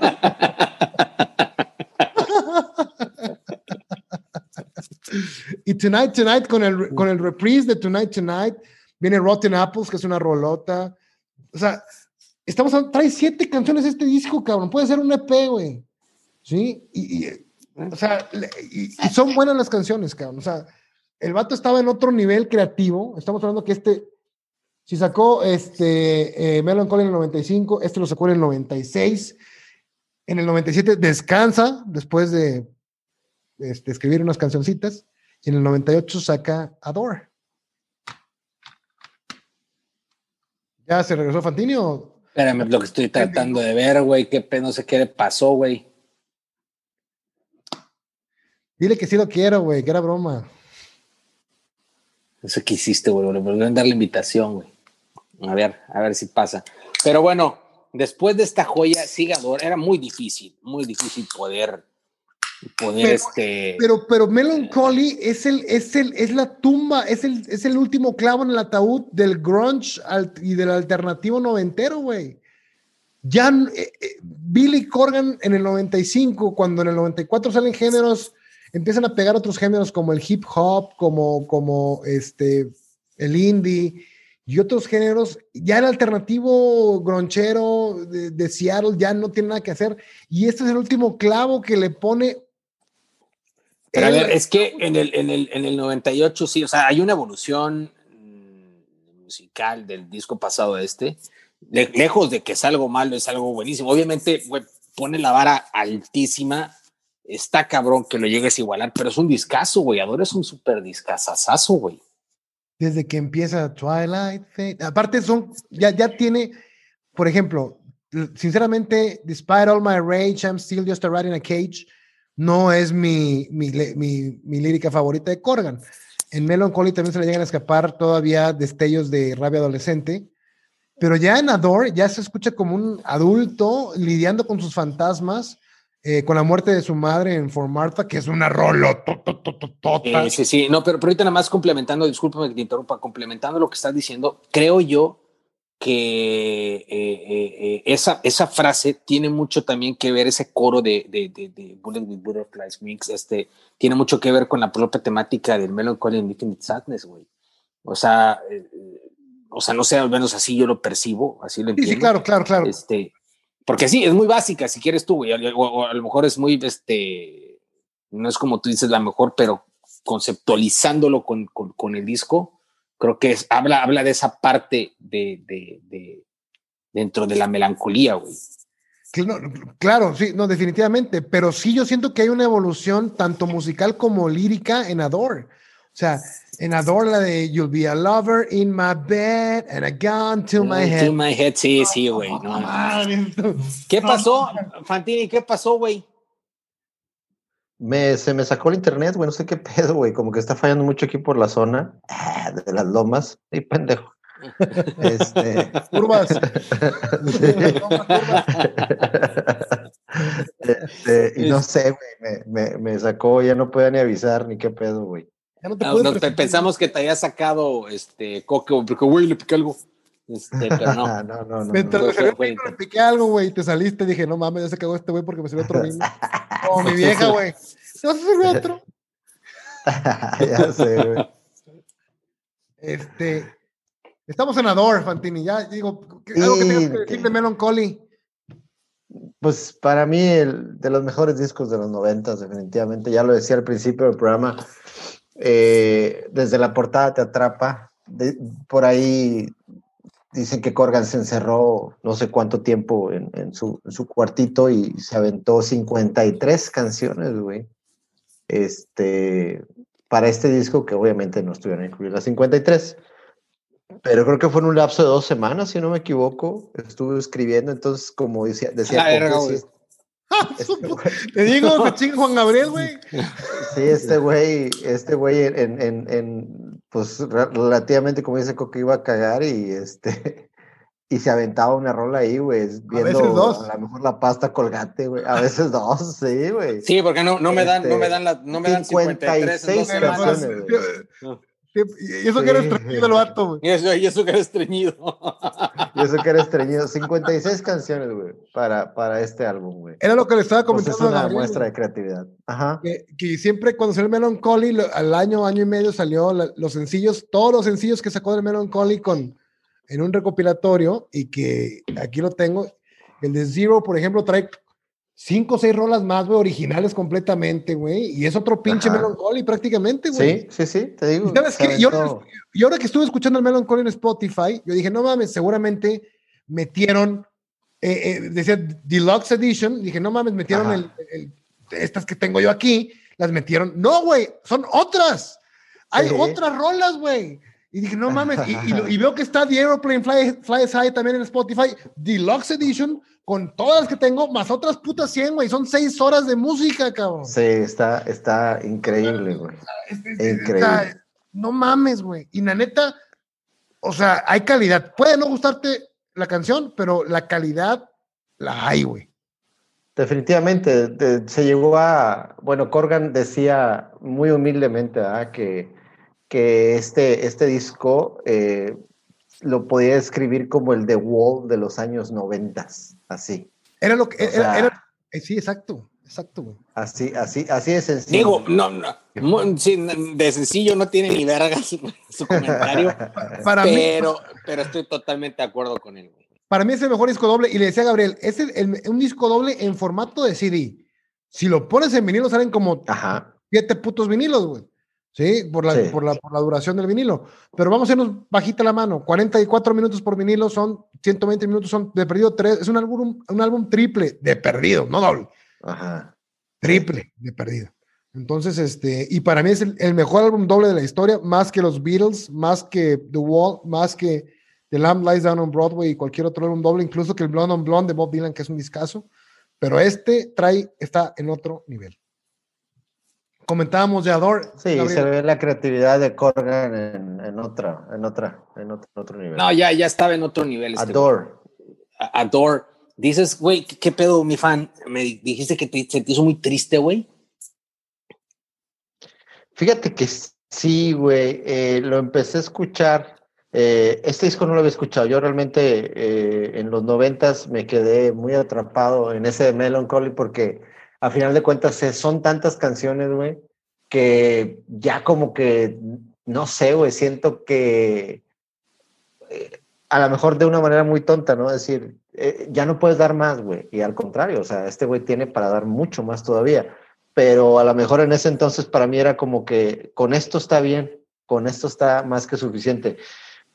y Tonight Tonight con el, con el reprise de Tonight Tonight viene Rotten Apples, que es una rolota. O sea, estamos hablando- trae siete canciones este disco, cabrón. Puede ser un EP, güey. ¿Sí? Y, y, o sea, y son buenas las canciones, cabrón. O sea, el vato estaba en otro nivel creativo. Estamos hablando que este, si sacó este eh, Melancholy en el 95, este lo sacó en el 96. En el 97 descansa después de este, escribir unas cancioncitas. Y en el 98 saca Adore. ¿Ya se regresó Fantini o Espérame, lo que estoy tratando de ver, güey. ¿Qué pedo? No sé qué le pasó, güey. Dile que sí lo quiero, güey, que era broma. Eso que hiciste, güey. Volvieron a dar la invitación, güey. A ver, a ver si pasa. Pero bueno, después de esta joya, Sigador, era muy difícil, muy difícil poder, poder Pero- este. Pero, pero Melancholy es el, es el, es la tumba, es el, es el último clavo en el ataúd del grunge al- y del alternativo noventero, güey. Ya eh, eh, Billy Corgan en el 95, cuando en el 94 salen géneros, empiezan a pegar otros géneros como el hip hop, como, como este, el indie y otros géneros. Ya el alternativo gronchero de, de Seattle ya no tiene nada que hacer. Y este es el último clavo que le pone Pero a ver, es que en el, en, el, en el 98 sí, o sea, hay una evolución musical del disco pasado a este. Le- lejos de que es algo malo, es algo buenísimo. Obviamente, güey, pone la vara altísima. Está cabrón que lo llegues a igualar, pero es un discazo, güey. Adoro es un súper discazazazo, güey. desde que empieza Twilight Fade. Aparte son, ya, ya tiene, por ejemplo, sinceramente, despite all my rage, I'm still just a rat in a cage, no es mi, mi, mi, mi lírica favorita de Corgan. En Melancholy también se le llegan a escapar todavía destellos de rabia adolescente, pero ya en Adore ya se escucha como un adulto lidiando con sus fantasmas, eh, con la muerte de su madre en For Martha, que es una rolo. Sí, sí, no, pero, pero ahorita nada más complementando, discúlpame que te interrumpa, complementando lo que estás diciendo, creo yo que eh, eh, eh, esa, esa frase tiene mucho también que ver, ese coro de, de, de, de Bullet with Butterflies Mix, este, tiene mucho que ver con la propia temática del Melancholy and Infinite Sadness, güey. O sea, eh, eh, o sea, no sé, al menos así yo lo percibo, así lo Sí, entiendo. sí, claro, claro, claro. Este, porque sí, es muy básica, si quieres tú, güey, o, o a lo mejor es muy, este, no es como tú dices la mejor, pero conceptualizándolo con, con, con el disco, creo que es, habla, habla de esa parte de, de, de dentro de la melancolía, güey. Cl- Claro, sí, no, definitivamente, pero sí yo siento que hay una evolución tanto musical como lírica en Adore. O sea, en Adore la de You'll be a lover in my bed and a gun to my head. To my head, sí, sí, güey. no, ¿Qué pasó, Fantini? ¿Qué pasó, güey? Me, se me sacó el internet, güey, no sé qué [laughs] pedo, güey, como que está fallando mucho aquí por la zona ah, de las lomas. Y pendejo. [laughs] Este, [laughs] Curvas. este, y no sé, güey, me, me, me sacó, ya no podía ni avisar ni qué pedo, güey. Ya no te No, puedes no, pensamos que te había sacado este coque, güey, porque güey, le piqué algo. Este, pero no. [laughs] no, no, no. Mientras no. me piqué algo, güey, y te saliste. Dije, no mames, ya se cagó este güey porque me salió otro vino. [laughs] Como mi vieja, güey. No se salió [laughs] otro. ya sé, güey. Este, estamos en Adore, Fantini. Ya digo, ¿qué- algo que tengas que decir de Melancholy. Pues para mí, el, de los mejores discos de los noventas, definitivamente, ya lo decía al principio del programa, eh, desde la portada te atrapa, de- por ahí dicen que Corgan se encerró no sé cuánto tiempo en, en su, en su cuartito y se aventó 53 canciones, güey. Este, para este disco, que obviamente no estuvieron incluidas las 53, pero creo que fue en un lapso de dos semanas, si no me equivoco, estuve escribiendo, entonces como decía, decía ¡Ah, [laughs] su pu- Te digo, [laughs] chinga Juan Gabriel, güey. Sí, este güey, este güey en, en, en, pues re- relativamente como dice Coque iba a cagar y este [laughs] y se aventaba una rola ahí, güey, viendo veces dos. a lo mejor la pasta colgate, güey, a veces [laughs] dos, sí, güey. Sí, porque no, no me dan, no me Este, dan la, no me dan 53 en dos 56 semanas. canciones, Y eso que era Sí. estreñido el vato, güey. Y eso, y eso que era estreñido. [laughs] Y eso que era estreñido, 56 canciones, güey, para, para este álbum, güey. Era lo que le estaba Pues es comentando a una Gabriel. muestra de creatividad. Ajá. Que, que siempre cuando salió el Melancholy, al año, año y medio salió la- los sencillos, todos los sencillos que sacó del Melancholy con, en un recopilatorio y que aquí lo tengo. El de Zero, por ejemplo, trae cinco o seis rolas más, güey, originales completamente, güey. Y es otro pinche Ajá. Melancholy prácticamente, güey. Sí, sí, sí, te digo. ¿Y sabes qué? Y ahora, aventó- y ahora que estuve escuchando el Melancholy en Spotify, yo dije, no mames, seguramente metieron, eh, eh, decía Deluxe Edition, dije, no mames, metieron el, el- estas que tengo yo aquí, las metieron. No, güey, son otras. Hay Sí. otras rolas, güey. Y dije, no mames, y, y lo- y [laughs] veo que está The Aeroplane Fly, Flies High también en Spotify, Deluxe Edition, con todas las que tengo, más otras putas 100, güey. Son seis horas de música, cabrón. Sí, está, está increíble, güey. Es- Increíble. no mames, güey. Y la neta, o sea, hay calidad. Puede no gustarte la canción, pero la calidad la hay, güey. Definitivamente, de- se llegó a, bueno, Corgan decía muy humildemente ¿verdad? que, que este, este disco eh, lo podía describir como el The Wall de los años noventas, así, Era lo que. O Era, sea- era- eh, sí, exacto. Exacto, güey. así, así, así de sencillo. Digo, no, no, de sencillo no tiene ni verga su, su comentario, [laughs] Para mí, pero, pero estoy totalmente de acuerdo con él. güey. para mí es el mejor disco doble. Y le decía a Gabriel, es el- el- un disco doble en formato de CD. Si lo pones en vinilo, salen como Ajá, siete putos vinilos, güey. Sí, por la, Sí. Por, la, por la duración del vinilo. Pero vamos a irnos bajita la mano. 44 minutos por vinilo son 120 minutos, son de perdido tres. Es un álbum, un álbum triple de perdido, no doble. ajá. Triple de perdido. Entonces, este, y para mí es el, el mejor álbum doble de la historia, más que los Beatles, más que The Wall, más que The Lamb Lies Down on Broadway y cualquier otro álbum doble, incluso que el Blonde on Blonde de Bob Dylan, que es un discazo. Pero este trae, está en otro nivel. Comentábamos de Adore. Sí, Gabriel. se ve la creatividad de Corgan en, en otra, en otra, en otro, en otro nivel. No, ya, ya estaba en otro nivel. Este, güey. Adore. A- Adore. Dices, güey, ¿qué, pedo, mi fan? Me di- dijiste que te, se te hizo muy triste, güey. Fíjate que sí, güey, eh, lo empecé a escuchar. eh, este disco no lo había escuchado. Yo realmente eh, en los noventas me quedé muy atrapado en ese de Melancholy porque a final de cuentas eh, son tantas canciones, güey, que ya como que, no sé, güey, siento que eh, a lo mejor de una manera muy tonta, ¿no? Es decir, eh, ya no puedes dar más, güey. Y al contrario, o sea, este güey tiene para dar mucho más todavía pero a lo mejor en ese entonces para mí era como que con esto está bien, con esto está más que suficiente.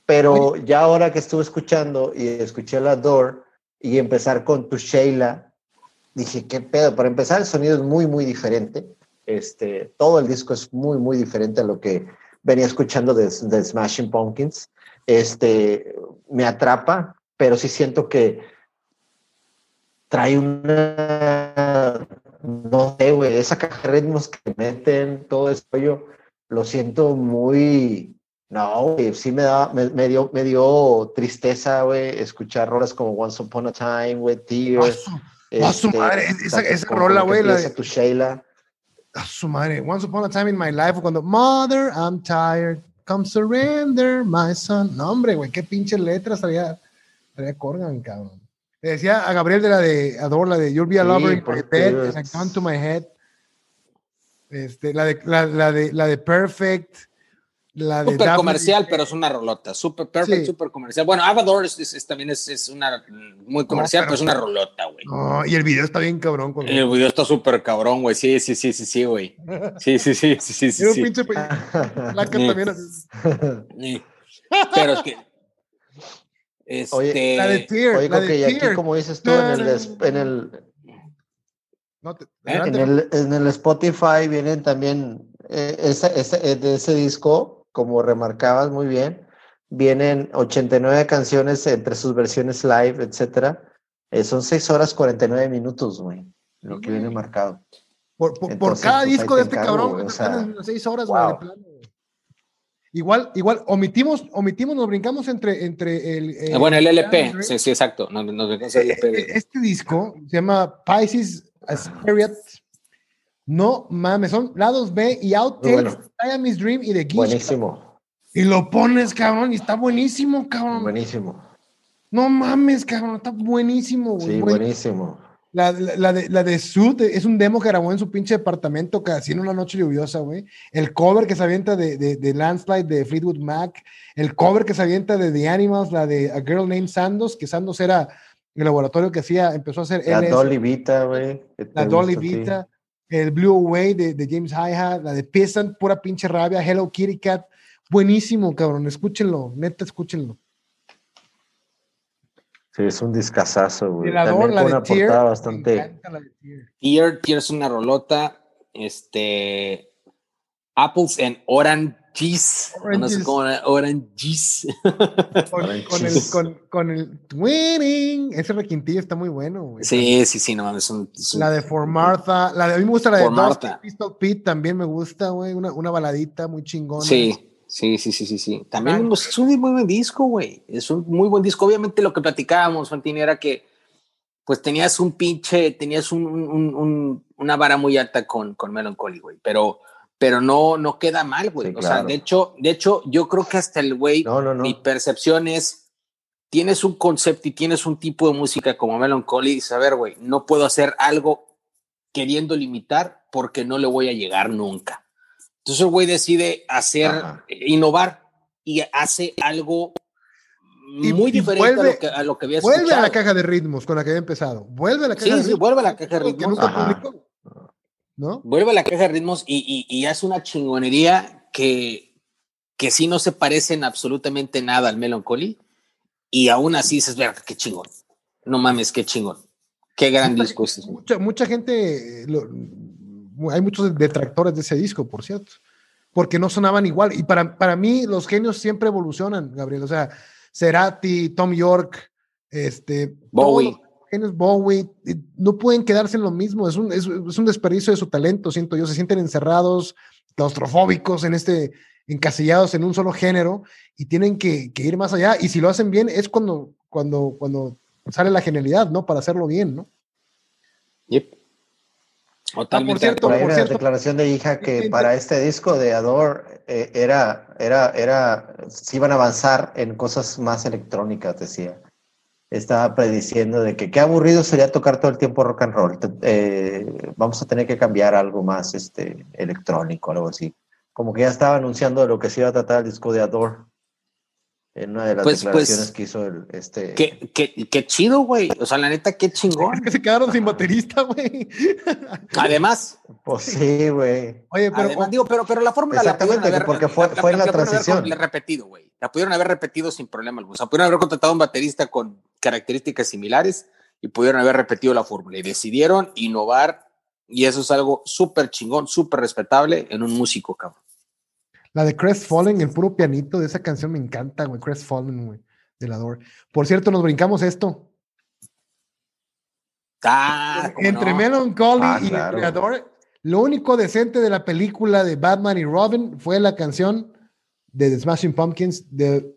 Pero ya ahora que estuve escuchando y escuché la Door y empezar con tu Sheila, dije, ¿qué pedo? Para empezar, el sonido es muy, muy diferente. Este, todo el disco es muy, muy diferente a lo que venía escuchando de, de Smashing Pumpkins. Este, me atrapa, pero sí siento que trae una no sé, güey, esa caja de ritmos que meten, todo eso, yo lo siento muy, no, güey, sí me da, me, dio, me dio tristeza, güey, escuchar rolas como Once Upon a Time, güey, Tears. Su, a su madre, esa- esa rola, güey, la de- tu Sheila. a su madre. Once upon a time in my life, cuando Mother, I'm tired, come surrender, my son. No, hombre, güey, qué pinche letras traía, traía Corgan, cabrón. Le decía a Gabriel de la de Adore, la de You'll be a Sí, lover in my bed, and I gun to my head. Este, la de, la, la de, la de Perfect, la de Daphne- comercial, pero es una rolota. Súper perfect, Sí. súper comercial. Bueno, Avador es, es- también es, es una muy comercial, pero- pero, es una rolota, güey. No, y el video está bien cabrón. Con El video está súper cabrón, güey. Sí, sí, sí, sí, sí, güey. Sí, sí, sí, sí, sí, sí. Sí. pinche placa también. así. Sí. Pero es que. Este. Oye, La de Tear, Oye, la de que aquí, como dices tú, en el, en el, No, te- En el, en el Spotify vienen también eh, esa- esa- eh, de ese disco, como remarcabas muy bien, vienen 89 canciones entre sus versiones live, etcétera. Eh, son 6 horas 49 minutos, güey, lo que viene marcado. Por, por- cada pues, disco de este encargo, cabrón, o sea, están en seis horas, güey, de wow. plano, güey. Igual, igual, omitimos, omitimos, nos brincamos entre, entre el. eh, bueno, el LP. Sí, sí, exacto. Nos, nos brincamos el LP. eh, Este disco se llama Pisces Spirit. No mames, son lados B y outtakes, bueno. Siamese Dream y The Geisha. Buenísimo, Y lo pones, cabrón, y está buenísimo, cabrón. buenísimo. No mames, cabrón, está buenísimo, güey. Sí, Buen- buenísimo. La, la, la de, la de Sud es un demo que grabó en su pinche departamento casi en una noche lluviosa, güey. El cover que se avienta de, de, de Landslide de Fleetwood Mac. El cover que se avienta de The Animals, la de A Girl Named Sandos, que Sandos era el laboratorio que hacía, empezó a hacer La LS, Dolly Vita, güey. la Dolly. Vita, el Blue Away de, de James Hi-Hat, la de Peasant, pura pinche rabia, Hello Kitty Cat. Buenísimo, cabrón, escúchenlo, neta, escúchenlo. Sí, es un discazazo, güey. También la con de una portada me bastante. encanta la de Tear. Tear, Tear es una rolota. Este. Apples and Oran Oranges. No sé cómo Oranges. Con, con, el, con, con el Winning. Ese requintillo está muy bueno, güey. Sí, sí, sí, no, es un, La de For Martha. La de, a mí me gusta la de Martha. Pistol Pete también me gusta, güey. Una, una baladita muy chingona. Sí. Sí, sí, sí, sí, sí. También es un muy buen disco, güey. Es un muy buen disco. Obviamente lo que platicábamos, Fantini, era que pues tenías un pinche, tenías un, un, un, una vara muy alta con, con Melancholy, güey. Pero pero no, no queda mal, güey. o sea, de hecho, de hecho, yo creo que hasta el güey, mi percepción es, tienes un concepto y tienes un tipo de música como Melancholy y dices, a ver, güey, no puedo hacer algo queriendo limitar porque no le voy a llegar nunca. Entonces el güey decide hacer, eh, innovar y hace algo muy diferente a, lo que, a, lo que, había Vuelve a la caja de ritmos con la que había empezado. Vuelve a la caja de ritmos. Sí, vuelve a la caja de ritmos. ¿No? Vuelve a la caja de ritmos y, y, hace una chingonería que, que sí no se parece en absolutamente nada al Melancholy y aún así dices, verga, qué chingón. No mames, qué chingón. Qué gran disco es. Mucha, mucha gente, hay muchos detractores de ese disco, por cierto, porque no sonaban igual. Y para, para mí los genios siempre evolucionan, Gabriel. O sea, Cerati, Tom York, este, Bowie. Bowie, no pueden quedarse en lo mismo, es un, es, un desperdicio de su talento, siento yo, se sienten encerrados, claustrofóbicos en este, encasillados en un solo género y tienen que, ir más allá. Y si lo hacen bien, es cuando, cuando, cuando sale la genialidad, ¿no? Para hacerlo bien, ¿no? Yep. Ah, por cierto, por cierto, declaración de hija que para este disco de Ador eh, era, era, era, si iban a avanzar en cosas más electrónicas, decía estaba prediciendo de que qué aburrido sería tocar todo el tiempo rock and roll. Eh, vamos a tener que cambiar algo más este, electrónico, algo así. Como que ya estaba anunciando lo que se iba a tratar el disco de Adore en una de las pues, pues, declaraciones que hizo el este. Qué, qué, qué chido, güey. O sea, la neta, qué chingón. Es que se quedaron sin baterista, güey. [laughs] Además. Pues sí, güey. Oye, pero. digo, pero, pero la fórmula la pudieron haber. Porque fue, fue en la, transición. Repetido, güey. La pudieron haber repetido sin problema. O sea, pudieron haber contratado un baterista con características similares y pudieron haber repetido la fórmula. Y decidieron innovar. Y eso es algo súper chingón, súper respetable en un músico, cabrón. La de Crestfallen, el puro pianito de esa canción me encanta, güey. Crestfallen, güey, de la Door. Por cierto, nos brincamos esto. Ah, entre Melancholy ah, y el creador, lo único decente de la película de Batman y Robin fue la canción de The Smashing Pumpkins de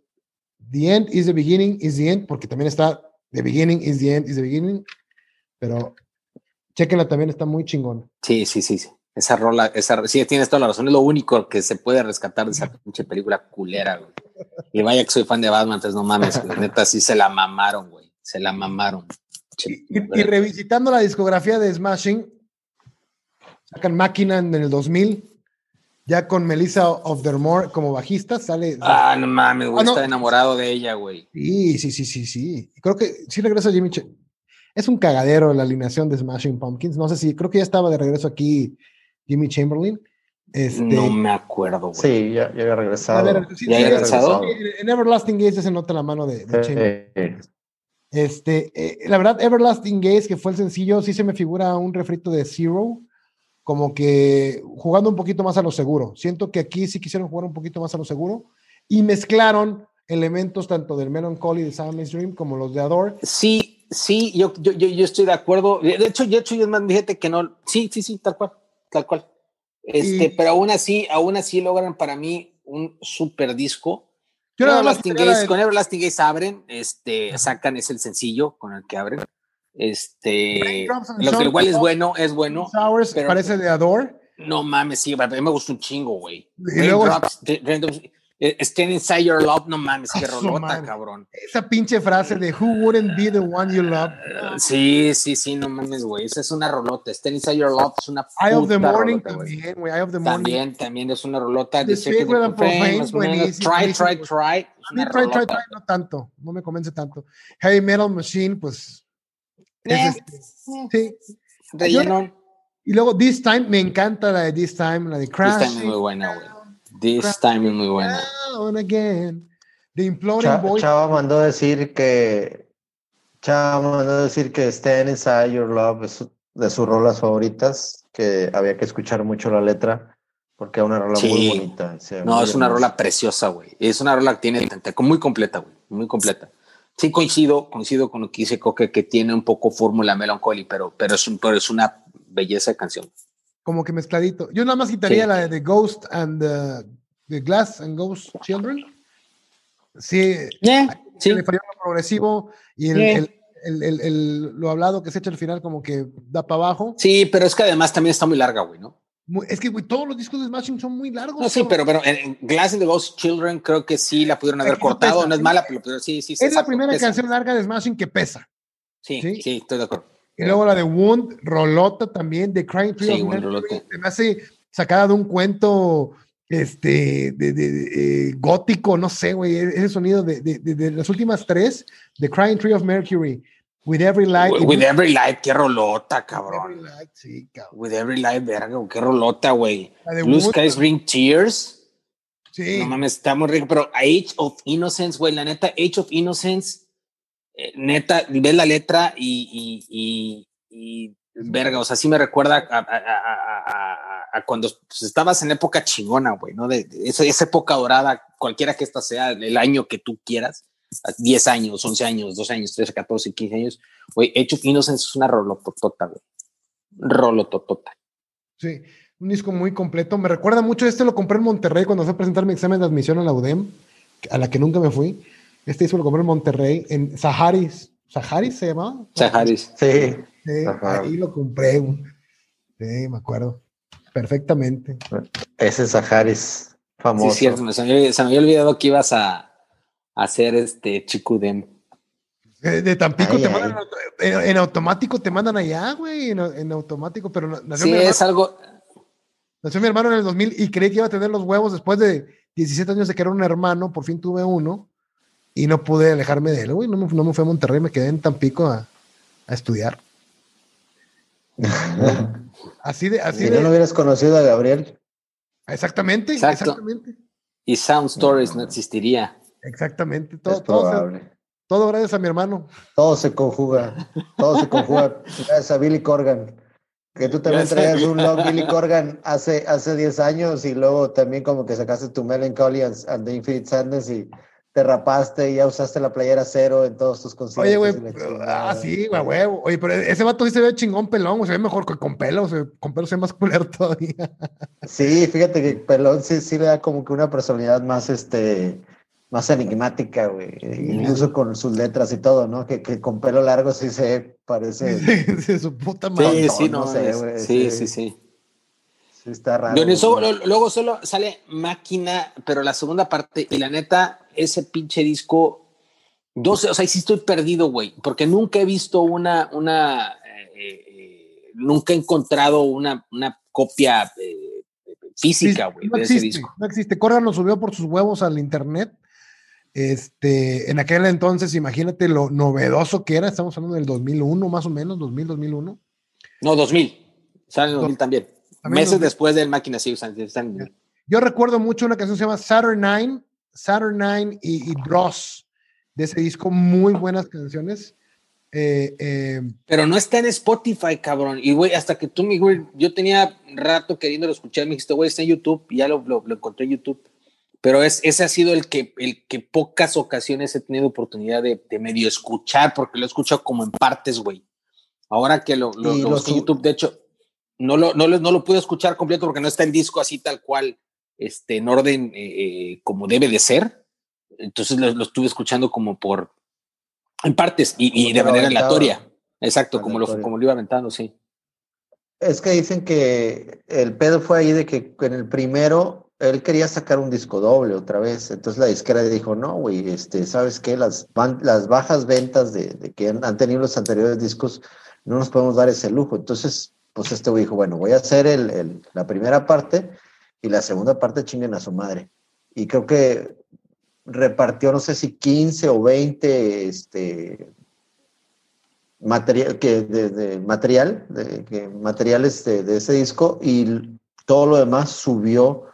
The End is the Beginning is the End, porque también está The Beginning is the End is the Beginning, pero chequenla también, está muy chingón. Sí, sí, sí, sí. Esa rola, esa, sí, tienes toda la razón, es lo único que se puede rescatar de esa pinche película culera, güey. Y vaya que soy fan de Batman, entonces no mames, neta, sí se la mamaron, güey. Se la mamaron. y, revisitando la discografía de Smashing, sacan Máquina en el 2000, ya con Melissa of the Moor como bajista, sale. Ah, no mames, güey, ah, está enamorado de ella, güey. Sí, sí, sí, sí, sí. Creo que sí regresa Jimmy. es un cagadero la alineación de Smashing Pumpkins. No sé si, creo que ya estaba de regreso aquí Jimmy Chamberlain. Este, no me acuerdo, güey. Sí, ya, ya había regresado. ¿Ya había regresado? En Everlasting Gaze se nota la mano de, Chamberlain. Este, eh, la verdad, Everlasting Gaze, que fue el sencillo, sí se me figura un refrito de Zero, como que jugando un poquito más a lo seguro. Siento que aquí sí quisieron jugar un poquito más a lo seguro y mezclaron elementos tanto del Melancholy de Silent Dream como los de Adore. Sí, sí, yo, yo, yo, estoy de acuerdo. De hecho, de hecho, yo más, fíjate que no. Sí, sí, sí, tal cual tal cual. Este, pero aún así, aún así logran para mí un super disco. Yo Everlasting Gaze, con Everlasting Gaze abren, este, sacan, es el sencillo con el que abren. Este, lo que igual es bueno, es bueno. pero, parece de Adore. No mames, sí, a mí me gusta un chingo, güey. Eh, Stand Inside Your Love, no mames, qué [laughs] rolota, cabrón. Esa pinche frase de Who wouldn't be the one you love. Sí, sí, sí, no mames, güey. Esa es una rolota. Stand Inside Your Love es una Eye of the Morning también, güey. Eye of the Morning. También, también es una rolota. The Profane, Try, try, try. try, try, try, no tanto. No me convence tanto. Heavy Metal Machine, pues. Es este, sí. Y luego This Time, me encanta la de This Time, la de Crash. This Time es muy buena, güey. This time es muy buena. Chava mandó decir que Chava mandó decir que Stand Inside Your Love es de sus rolas favoritas, que había que escuchar mucho la letra. Porque es una rola Sí. muy bonita. o sea, No, muy es una rola preciosa, güey. Es una rola que tiene muy completa, güey. Muy completa. Sí, coincido, coincido con lo que dice Coque, que tiene un poco fórmula melancholy, pero, pero, es un, pero es una belleza de canción. Como que mezcladito. Yo nada más quitaría Sí. la de The Ghost and the, the Glass and Ghost Children. Sí, sí. le falló lo progresivo y el, Yeah. el- el- el- el- lo hablado que se echa al final como que da para abajo. Sí, pero es que además también está muy larga, güey, ¿no? Es que güey, todos los discos de Smashing son muy largos. No, sí, pero, pero en, Glass in the Ghost Children creo que sí la pudieron haber Aquí no cortado. pesa. No es mala, pero, pero sí, sí. es la exacto, primera pesa. canción larga de Smashing que pesa. Sí, ¿sí? sí, estoy de acuerdo. Y luego la de Wound, Rolota también, de Crying Tree Sí, of Wound, Mercury, Rolota. se me hace sacada de un cuento este, de, de- de, eh, gótico, no sé, güey, ese sonido de, de- de- de las últimas tres, The Crying Tree of Mercury, With Every Light. With Every Light, qué rolota, Every cabrón. Light, sí, cabrón. With Every Light, verga, qué rolota, güey. Blue Skies Bring Tears. Sí, No mames, está muy rico, pero Age of Innocence, güey, la neta, Age of Innocence, eh, neta, ves la letra y, y, y, y, verga, o sea, sí me recuerda a, a- a- a- a- a cuando pues, estabas en época chingona, güey, ¿no? De, de esa, esa época dorada, cualquiera que esta sea, el año que tú quieras, 10 años, 11 años, 12 años, 13, 14, 15 años, güey, Age of Innocence es una rolototota, güey. Rolototota. sí, un disco muy completo. Me recuerda mucho, este lo compré en Monterrey cuando fui a presentar mi examen de admisión a la UDEM, a la que nunca me fui. Este disco lo compré en Monterrey, en Saharis. ¿Saharis se llamaba? Saharis. Sí, Sí, ahí lo compré. güey. Sí, me acuerdo. Perfectamente. ese Saharis Sí, famoso. es cierto, me, se me había olvidado que ibas a, a hacer este Chicudem. Eh, De Tampico Ay, te ay. mandan en, en automático, te mandan allá, güey, en, en automático, pero na- nació, Sí, mi hermano, es algo. nació mi hermano en el 2000 y creí que iba a tener los huevos después de 17 años de que era un hermano, por fin tuve uno y no pude alejarme de él, güey, no me, no me fui a Monterrey, me quedé en Tampico a, a estudiar. [laughs] Así de, así si de, no lo hubieras conocido a Gabriel, exactamente, Exacto. exactamente, Y Sound Stories no existiría. Exactamente, todo, es todo, probable. todo gracias a mi hermano. Todo se conjuga, todo se conjuga gracias a Billy Corgan. Que tú también traías un log Billy Corgan hace, hace 10 años y luego también como que sacaste tu Melancholy and, and the Infinite Sadness y te rapaste y ya usaste la playera cero en todos tus conciertos. Oye, güey, ah, sí, güey, huevo. Oye, pero ese vato sí se ve chingón pelón, güey, se ve mejor que con pelo, con pelo se ve más culero todavía. Sí, fíjate que Pelón sí, sí le da como que una personalidad más, este, más enigmática, güey. Incluso con sus letras y todo, ¿no? Que, que con pelo largo sí se parece, Sí, [laughs] sí, su puta madre. Sí, sí, no no, sé, es- güey, sí, sí. sí, sí. sí está raro. Güey. luego solo sale Máquina, pero la segunda parte, y la neta, ese pinche disco, yo sé, o sea, sí estoy perdido, güey, porque nunca he visto una, una, eh, eh, nunca he encontrado una, una copia eh, física, güey, no de ese existe, disco. no existe. Corgan lo subió por sus huevos al internet. Este, en aquel entonces, imagínate lo novedoso que era. Estamos hablando del 2001, más o menos, 2000, 2001. No, 2000, sale en 2000 también. También Meses 2000. después del Máquina, sí, están- están en 2000. Yo recuerdo mucho una canción que se llama Saturn Nine, Saturn Nine y, y Dross de ese disco. Muy buenas canciones. Eh, eh, Pero no está en Spotify, cabrón. Y, güey, hasta que tú, mi güey, yo tenía rato queriéndolo escuchar, me dijiste, güey, está en YouTube, y ya lo, lo, lo encontré en YouTube. Pero es, ese ha sido el que, el que pocas ocasiones he tenido oportunidad de, de medio escuchar, porque lo he escuchado como en partes, güey. Ahora que lo, lo, lo lo busqué en su- YouTube, de hecho, no lo, no, lo, no lo pude escuchar completo porque no está en disco así tal cual, este, en orden eh, eh, como debe de ser. Entonces lo, lo estuve escuchando como por, en partes y, y de manera aleatoria. Exacto, como lo, como lo iba aventando, sí. Es que dicen que el pedo fue ahí de que en el primero él quería sacar un disco doble otra vez. Entonces la disquera dijo, no, güey, este, ¿sabes qué? Las, van- las bajas ventas de, de que han, tenido los anteriores discos, no nos podemos dar ese lujo. Entonces, pues este güey dijo, bueno, voy a hacer el, el- la primera parte y la segunda parte chinguen a su madre. Y creo que repartió, no sé si 15 o 20 este, material, que de material, de, que materiales de, de ese disco y todo lo demás subió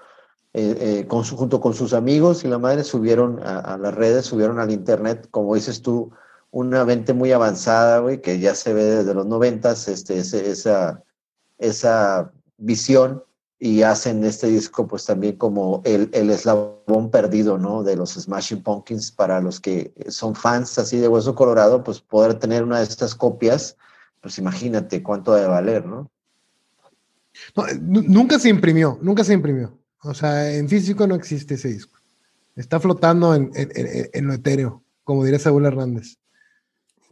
eh, eh, con junto con sus amigos y la madre subieron a, las redes, subieron al internet, como dices tú, una venta muy avanzada, güey, que ya se ve desde los noventas, este, ese- esa, esa visión y hacen este disco pues también como el, el, eslabón perdido, ¿no? De los Smashing Pumpkins para los que son fans así de Hueso Colorado, pues poder tener una de estas copias, pues imagínate cuánto debe valer, ¿no? nunca se imprimió, nunca se imprimió. O sea, en físico no existe ese disco. Está flotando en, en, en lo etéreo, como diría Saúl Hernández.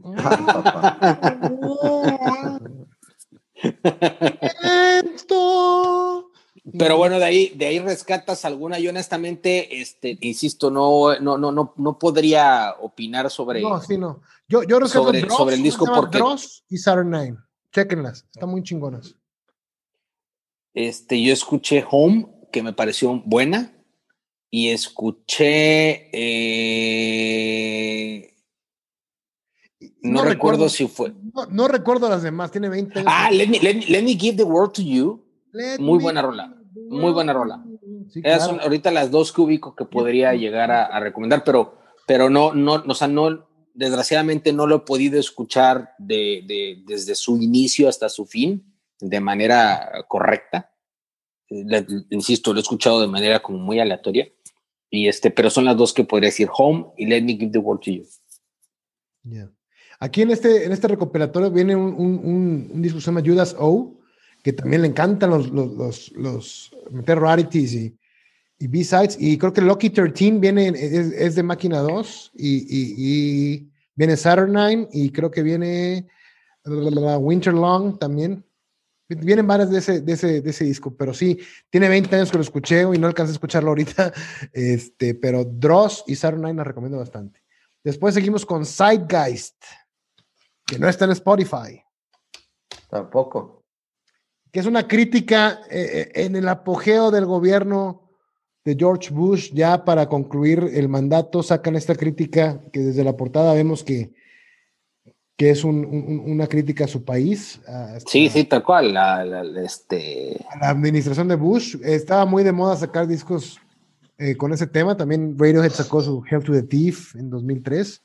[laughs] Pero bueno, de ahí, de ahí rescatas alguna. Yo honestamente, este, insisto, no, no, no, no, no podría opinar sobre. No, sí, no. Yo, yo rescato sobre, Dross, sobre el disco porque. Dross y Night. Chequenlas, están muy chingonas. Este, yo escuché Home, que me pareció buena, y escuché. Eh, no, no, recuerdo, si fue. No, no, recuerdo las demás, tiene 20 años. Ah, let me, let me, let me give the world to you. Let muy buena rola. Muy buena rola. Sí, Esas claro. son ahorita las dos que ubico que podría llegar a, a, recomendar, pero, pero no, no, o sea, no, desgraciadamente no lo he podido escuchar de, de, desde su inicio hasta su fin de manera correcta. Le, insisto, lo he escuchado de manera como muy aleatoria. Y este, pero son las dos que podría decir Home y Let Me Give the World to You. Yeah. Aquí en este, en este recopilatorio viene un, un, un, un disco que se llama Judas O, que también le encantan los, los, los, los meter rarities y, y B-sides. Y creo que Lucky 13 viene, es, es de Máquina 2 y, y, y, viene Saturnine y creo que viene Winter Long también. Vienen varias de ese, de, ese, de ese disco, pero sí, tiene 20 años que lo escuché y no alcancé a escucharlo ahorita. [laughs] Este, pero Dross y Saturnine la recomiendo bastante. Después seguimos con Sidegeist, que no está en Spotify. Tampoco que es una crítica eh, en el apogeo del gobierno de George Bush, ya para concluir el mandato, sacan esta crítica que desde la portada vemos que, que es un, un, una crítica a su país. A esta, sí, sí, tal cual. La, la, este... a la administración de Bush. Estaba muy de moda sacar discos eh, con ese tema. También Radiohead sacó su Hell to the Thief en 2003.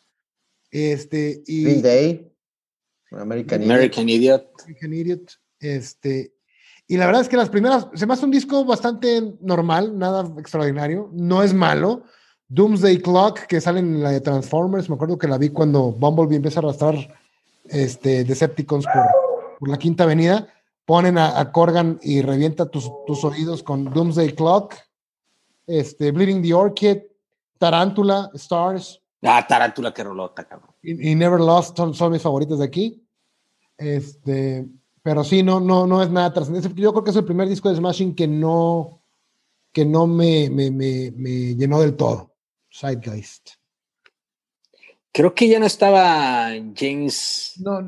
Este, y, Green Day, American, American Idiot. American Idiot. Este, y la verdad es que las primeras, se me hace un disco bastante normal, nada extraordinario, no es malo. Doomsday Clock, que sale en la de Transformers, me acuerdo que la vi cuando Bumblebee empieza a arrastrar este, Decepticons por, por la Quinta Avenida. Ponen a, a Corgan y revienta tus, tus, oídos con Doomsday Clock, este, Bleeding the Orchid, Tarántula, Stars. Ah, Tarántula, que rolota, cabrón. Y, y Never Lost son, son mis favoritos de aquí. Este, pero sí, no, no, no es nada trascendente. Yo creo que es el primer disco de Smashing que no, que no me, me, me, me llenó del todo. Sidegeist. Creo que ya no estaba James. No.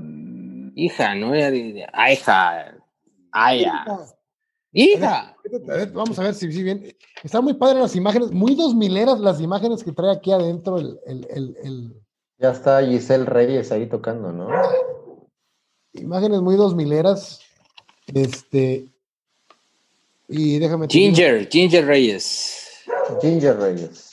Hija, ¿no? Ah, hija. Aya. Hija. A ver, vamos a ver si, si bien. Están muy padres las imágenes, muy dos mileras las imágenes que trae aquí adentro el, el, el, el... Ya está Giselle Reyes ahí tocando, ¿no? imágenes muy dos mileras. Este. Y déjame. Ginger, Ginger Reyes. Ginger Reyes.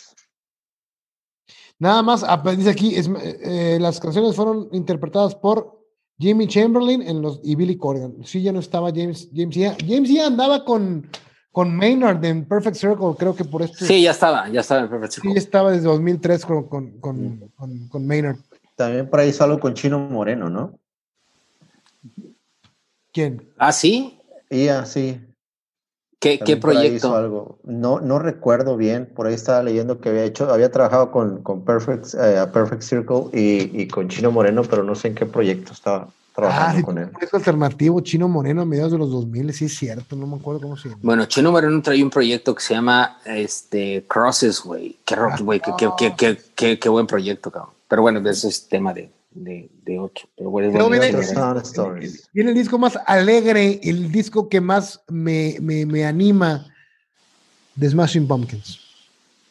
Nada más, dice aquí, es, eh, las canciones fueron interpretadas por Jimmy Chamberlain en los, y Billy Corgan. Sí, ya no estaba James. James ya, James ya andaba con, con Maynard en Perfect Circle, creo que por esto. Sí, ya estaba, ya estaba en Perfect Circle. Sí, ya estaba desde 2003 con, con, con, con, con Maynard. También por ahí hizo algo con Chino Moreno, ¿no? ¿Quién? ¿Ah, sí? Ia, sí. ¿Qué, ¿qué proyecto? Algo. No, no recuerdo bien, por ahí estaba leyendo que había hecho, había trabajado con, con Perfect, eh, Perfect Circle y, y, con Chino Moreno, pero no sé en qué proyecto estaba trabajando ah, con él. Es alternativo, Chino Moreno a mediados de los 2000, sí es cierto, no me acuerdo cómo se llama. Bueno, Chino Moreno trae un proyecto que se llama este, Crosses, güey. Qué rock, güey, ah, qué, qué, qué, qué, qué buen proyecto, cabrón. Pero bueno, ese es tema de, de, de otro. Pero bueno, Pero viene, viene, el disco más alegre, el disco que más me, me, me, anima de Smashing Pumpkins.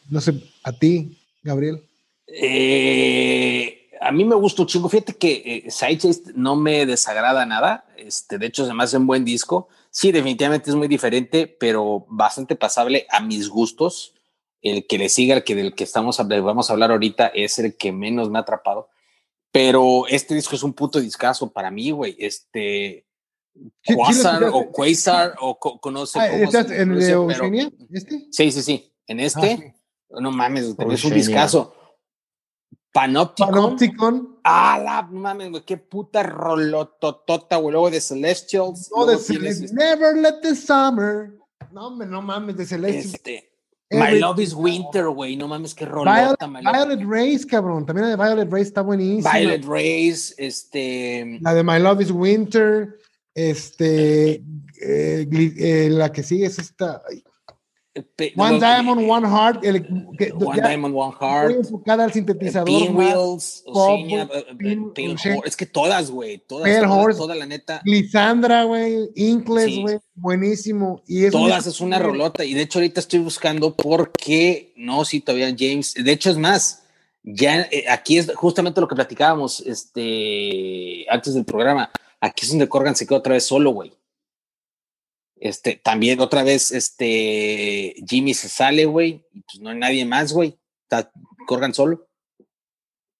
No sé, a ti, Gabriel. Eh, a mí me gusta un chingo. Fíjate que eh, Sidechase no me desagrada nada. Este, de hecho, se me hace un buen disco. Sí, definitivamente es muy diferente, pero bastante pasable a mis gustos. El que le siga, el que del que estamos vamos a hablar ahorita, es el que menos me ha atrapado. Pero este disco es un puto discazo para mí, güey. Este, Quasar o Quasar o co- conoce Ah, cómo ¿Estás se en el de? ¿Este? Sí, sí, sí. En este, Ah, sí. no mames, güey, es un discazo. Panopticon. Panopticon. Ah, la mames, güey, qué puta rolototota, güey. Luego de Celestials. No, de tienes Celeste. Never let the summer. No, no mames, de Celeste. este, My Love is Winter, güey. No mames, qué Violet, rolota, Love. Violet Race, cabrón. También la de Violet Race está buenísima. Violet Race, este. La de My Love is Winter. Este. eh, gli- eh, la que sigue es esta. ay, One Diamond, One Heart. el- que- One ya Diamond, One Heart. enfocada al sintetizador. Pinwheels, eh, eh. Es que todas, güey. Todas, todas, Horse. toda la neta. Lisandra, güey. Inkless, Sí. güey. Buenísimo. Y es Todas es una rolota. Y de hecho, ahorita estoy buscando por qué no, sí, todavía James. De hecho, es más, ya eh, aquí es justamente lo que platicábamos este, antes del programa. Aquí es donde Corgan se quedó otra vez solo, güey. Este, también otra vez, este, Jimmy se sale, güey, y pues no hay nadie más, güey. Corgan solo.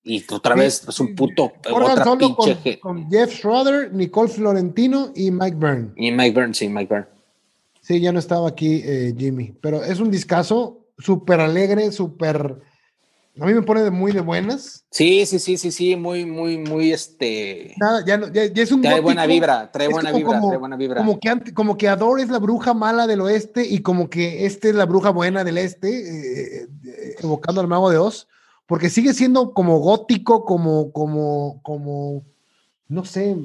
Y otra vez es un puto, Corgan otra solo pinche. con, ge- con Jeff Schroeder, Nicole Florentino y Mike Byrne. Y Mike Byrne, sí, Mike Byrne. Sí, ya no estaba aquí eh, Jimmy, pero es un discazo súper alegre, súper... A mí me pone de muy de buenas. Sí, sí, sí, sí, sí, muy, muy, muy, este. Nada, ya, no- ya, ya es un Trae buena vibra, trae es buena vibra, como- trae buena vibra. Como que, como que Adore es la bruja mala del oeste y como que este es la bruja buena del este, eh, eh, evocando al mago de Oz, porque sigue siendo como gótico, como, como, como, no sé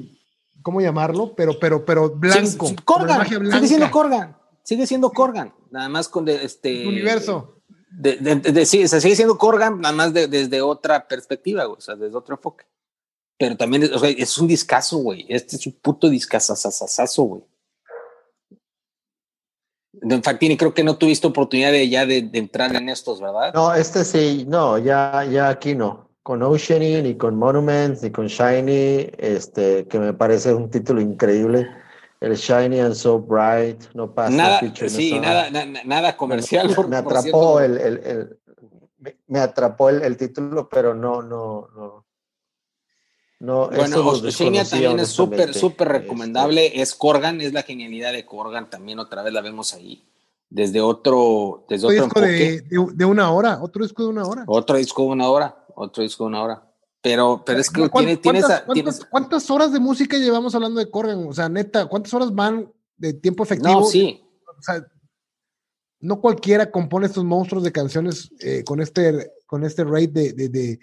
cómo llamarlo, pero, pero, pero blanco. Sí, sí, Corgan, sigue siendo Corgan, sigue siendo Corgan, nada más con de, este universo. De, de- de- sí, o sea, sigue siendo Corgan, nada más de- desde otra perspectiva, o sea, desde otro enfoque. Pero también, es- o sea, es un discazo, güey. Este es un puto discazazazazo, güey. Don Factini, creo que no tuviste oportunidad de ya de, de entrar en estos, ¿verdad? No, este sí, no, ya, ya aquí no. Con Oceany, ni con Monuments, ni con Shiny, este, que me parece un título increíble. El Shiny and So Bright, no pasa. nada, featuring sí, nada, na- na- nada comercial. Me, por- me por atrapó el, el, el- me, me atrapó el, el título, pero no, no, no. No, Bueno, desconocía, también es súper, súper Este, recomendable. Es Corgan, es la genialidad de Corgan. También otra vez la vemos ahí. Desde otro, desde Otro otro disco enfoque. de, de- de una hora, otro disco de una hora. Otro disco de una hora. Otro disco de una hora. Pero, pero es que ¿Cuán- tiene, tiene ¿Cuántas, esa. tiene cuántas- horas de música llevamos hablando de Corgan? O sea, neta, ¿cuántas horas van de tiempo efectivo? no, sí. O sea, no cualquiera compone estos monstruos de canciones eh, con este con este rate de, de- de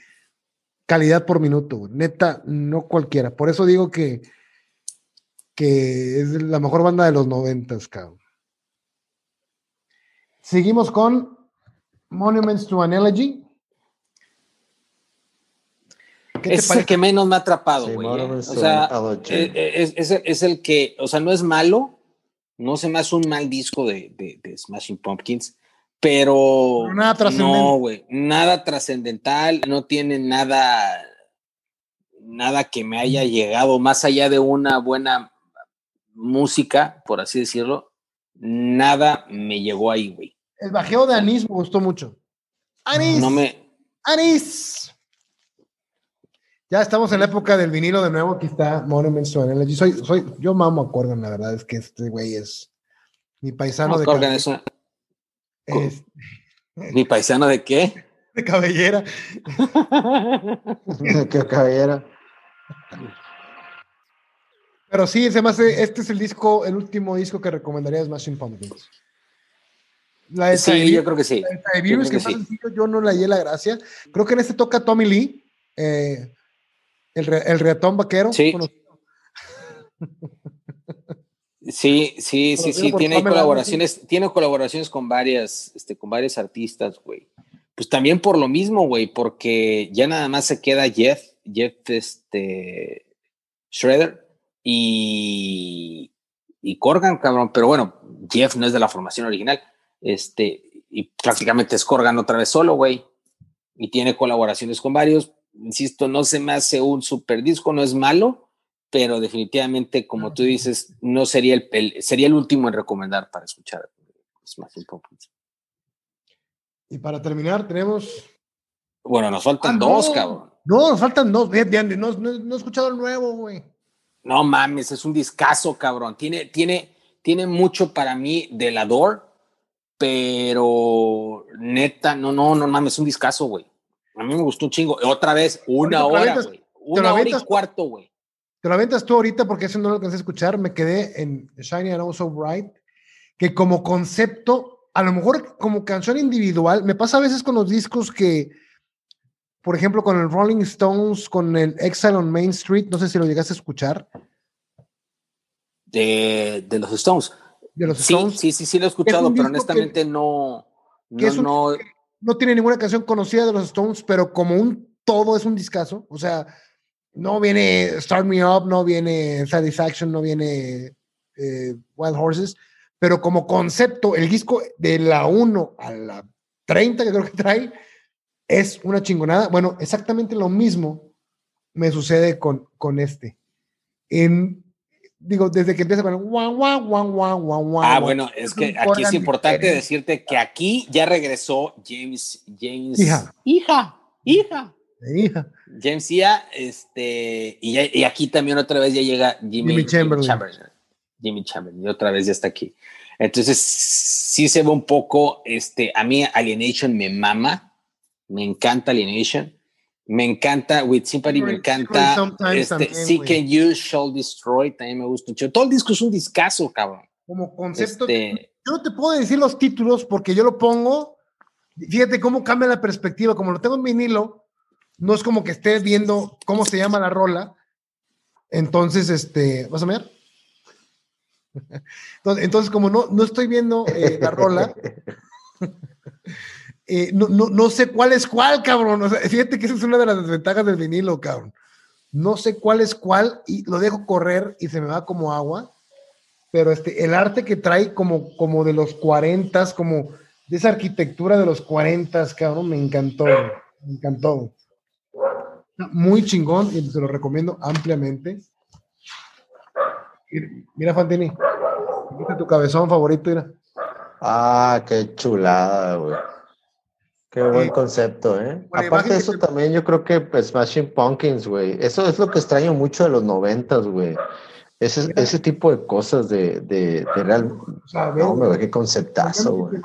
calidad por minuto. Neta, no cualquiera. Por eso digo que, que es la mejor banda de los noventas, cabrón. Seguimos con Monuments to an Elegy. ¿Qué te Ese es el que menos me ha atrapado, güey. ¿eh? O sea, eh, eh, es, es el- es el que, o sea, no es malo, no se me hace un mal disco de, de- de Smashing Pumpkins, pero, Pero nada trascendente. no, güey, nada trascendental, no tiene nada, nada que me haya llegado más allá de una buena música, por así decirlo, nada me llegó ahí, güey. El bajeo de Anís me gustó mucho. Anís. No me, Anis. Ya estamos en la época del vinilo de nuevo. Aquí está Monuments to an Elegy. Soy, soy, yo mamo a Corgan, la verdad es que este güey es mi paisano no, de, Corgan es una- es [laughs] mi paisano de qué? [laughs] de cabellera. [laughs] Qué caballera. Pero sí, se me hace, este es el disco, el último disco que recomendaría Smashing Pumpkins. La de Sí, yo creo que sí. la de Tiberius, yo que que más sí. sencillo, yo no le hallé la gracia. Creo que en este toca Tommy Lee, eh, el, re- el reatón vaquero. Sí. [laughs] Sí, sí, sí, sí, tiene colaboraciones, tiene colaboraciones con varias, este, con varios artistas, güey. Pues también por lo mismo, güey, porque ya nada más se queda Jeff, Jeff, este, Shredder y, y Corgan, cabrón, pero bueno, Jeff no es de la formación original, este, y prácticamente es Corgan otra vez solo, güey, y tiene colaboraciones con varios, insisto, no se me hace un super disco, no es malo, pero definitivamente, como tú dices, no sería el, el- sería el último en recomendar para escuchar Smashing Pumpkins. Y para terminar, tenemos. Bueno, nos faltan Ah, no. dos, cabrón. No, nos faltan dos. No, no- no he escuchado el nuevo, güey. No mames, es un discazo, cabrón. Tiene, tiene, tiene mucho para mí de la Door, pero neta, no, no, no mames, es un discazo, güey. A mí me gustó un chingo. Otra vez, una hora, güey. Una hora y cuarto, güey. Te lo aventas tú ahorita porque eso no lo alcancé a escuchar. Me quedé en Shiny and Also Bright, que como concepto, a lo mejor como canción individual, me pasa a veces con los discos que, por ejemplo, con el Rolling Stones, con el Exile on Main Street, no sé si lo llegaste a escuchar. De, de los Stones. De los sí, Stones. Sí, sí, sí, lo he escuchado, pero honestamente no. No, no, no tiene ninguna canción conocida de los Stones, pero como un todo es un discazo. O sea, no viene Start Me Up, no viene Satisfaction, no viene eh, Wild Horses, pero como concepto, el disco de la 1 a la 30 que creo que trae es una chingonada. Bueno, exactamente lo mismo me sucede con, con este. En, digo, desde que empieza con guau, guau, guau, guau, guau, Ah, bueno, es que aquí es importante decirte que aquí ya regresó James, James. Hija. Hija, hija. Hija. James Ia, este, y, ya, y, aquí también otra vez ya llega Jimmy, Jimmy Chamberlain. Jimmy Chamberlain. Jimmy Chamberlain, y otra vez ya está aquí. Entonces, sí se ve un poco, este, a mí Alienation me mama, me encanta Alienation, me encanta With Sympathy, me encanta este, Seek and Use, Shall Destroy, también me gusta mucho. Todo el disco es un discazo, cabrón. Como concepto, este, yo no te puedo decir los títulos porque yo lo pongo, fíjate cómo cambia la perspectiva, como lo tengo en vinilo, no es como que estés viendo cómo se llama la rola. Entonces, este, ¿vas a ver? [laughs] Entonces, entonces, como no, no estoy viendo eh, la rola, [laughs] eh, no, no, no, sé cuál es cuál, cabrón. Fíjate que esa es una de las desventajas del vinilo, cabrón. No sé cuál es cuál y lo dejo correr y se me va como agua. Pero este, el arte que trae como, como de los 40, como de esa arquitectura de los 40, cabrón, me encantó. Me encantó muy chingón y se lo recomiendo ampliamente. Mira, Fantini, mira tu cabezón favorito, mira. Ah, qué chulada, güey. Qué buen concepto, ¿eh? Aparte de eso, también yo creo que pues, Smashing Pumpkins, güey. Eso es lo que extraño mucho de los noventas, güey. Ese, ese tipo de cosas de, de, de real. O sea, no, me qué conceptazo, güey.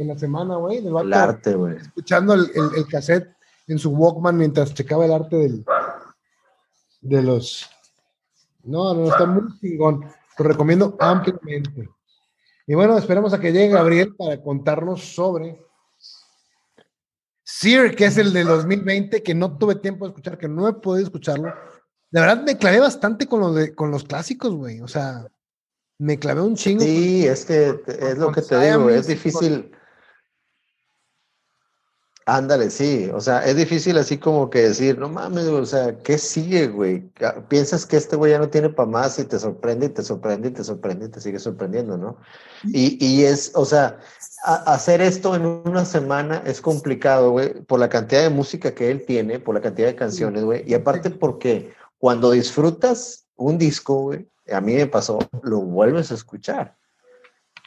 En la semana, güey. El arte, güey. Escuchando el, el, el cassette en su Walkman mientras checaba el arte del, de los... No, no, está muy chingón. Lo recomiendo ampliamente. Y bueno, esperemos a que llegue Gabriel para contarnos sobre Sear, que es el de 2020, que no tuve tiempo de escuchar, que no he podido escucharlo. La verdad me clavé bastante con, lo de, con los clásicos, güey. O sea, me clavé un chingo. Sí, con, es que es lo que te digo, es difícil. Ándale, sí, o sea, es difícil así como que decir, no mames, o sea, ¿qué sigue, güey? Piensas que este güey ya no tiene para más y te sorprende y te sorprende y te sorprende y te sigue sorprendiendo, ¿no? Y, y es, o sea, hacer esto en una semana es complicado, güey, por la cantidad de música que él tiene, por la cantidad de canciones, güey, y aparte porque cuando disfrutas un disco, güey, a mí me pasó, lo vuelves a escuchar.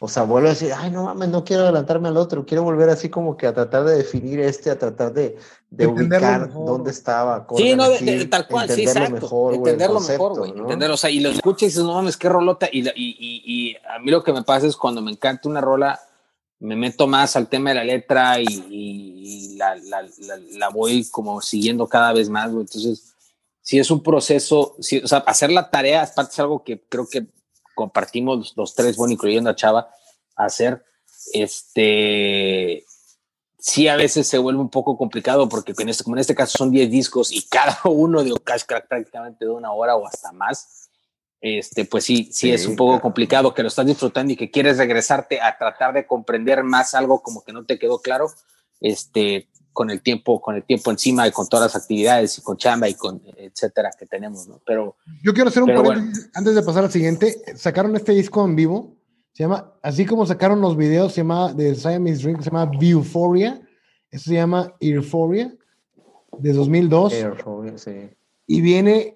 O sea, vuelvo a decir, ay, no mames, no quiero adelantarme al otro, quiero volver así como que a tratar de definir este, a tratar de, de ubicar mejor. dónde estaba. Sí, no, de, de, tal cual, sí, exacto. Mejor, entenderlo concepto, mejor, güey. ¿no? Entenderlo, o sea, y lo escuchas y dices, no mames, qué rolota. Y, y, y, y, a mí lo que me pasa es cuando me encanta una rola, me meto más al tema de la letra y, y la, la, la, la, voy como siguiendo cada vez más, güey. Entonces, sí es un proceso, sí, o sea, hacer la tarea, aparte es algo que creo que compartimos los, los tres, bueno, incluyendo a Chava, hacer, este, sí a veces se vuelve un poco complicado porque en este, como en este caso son 10 discos y cada [laughs] uno de Crack prácticamente de una hora o hasta más, este, pues sí, sí, sí, es un poco complicado que lo estás disfrutando y que quieres regresarte a tratar de comprender más algo como que no te quedó claro, este, con el tiempo, con el tiempo encima y con todas las actividades y con chamba y con etcétera que tenemos, ¿no? Pero yo quiero hacer un paréntesis bueno. antes de pasar al siguiente. Sacaron este disco en vivo. Se llama, así como sacaron los videos, se llama de Siamese Dream, se llama Viewphoria. Eso se llama Euphoria de 2002. Euphoria, sí. Y viene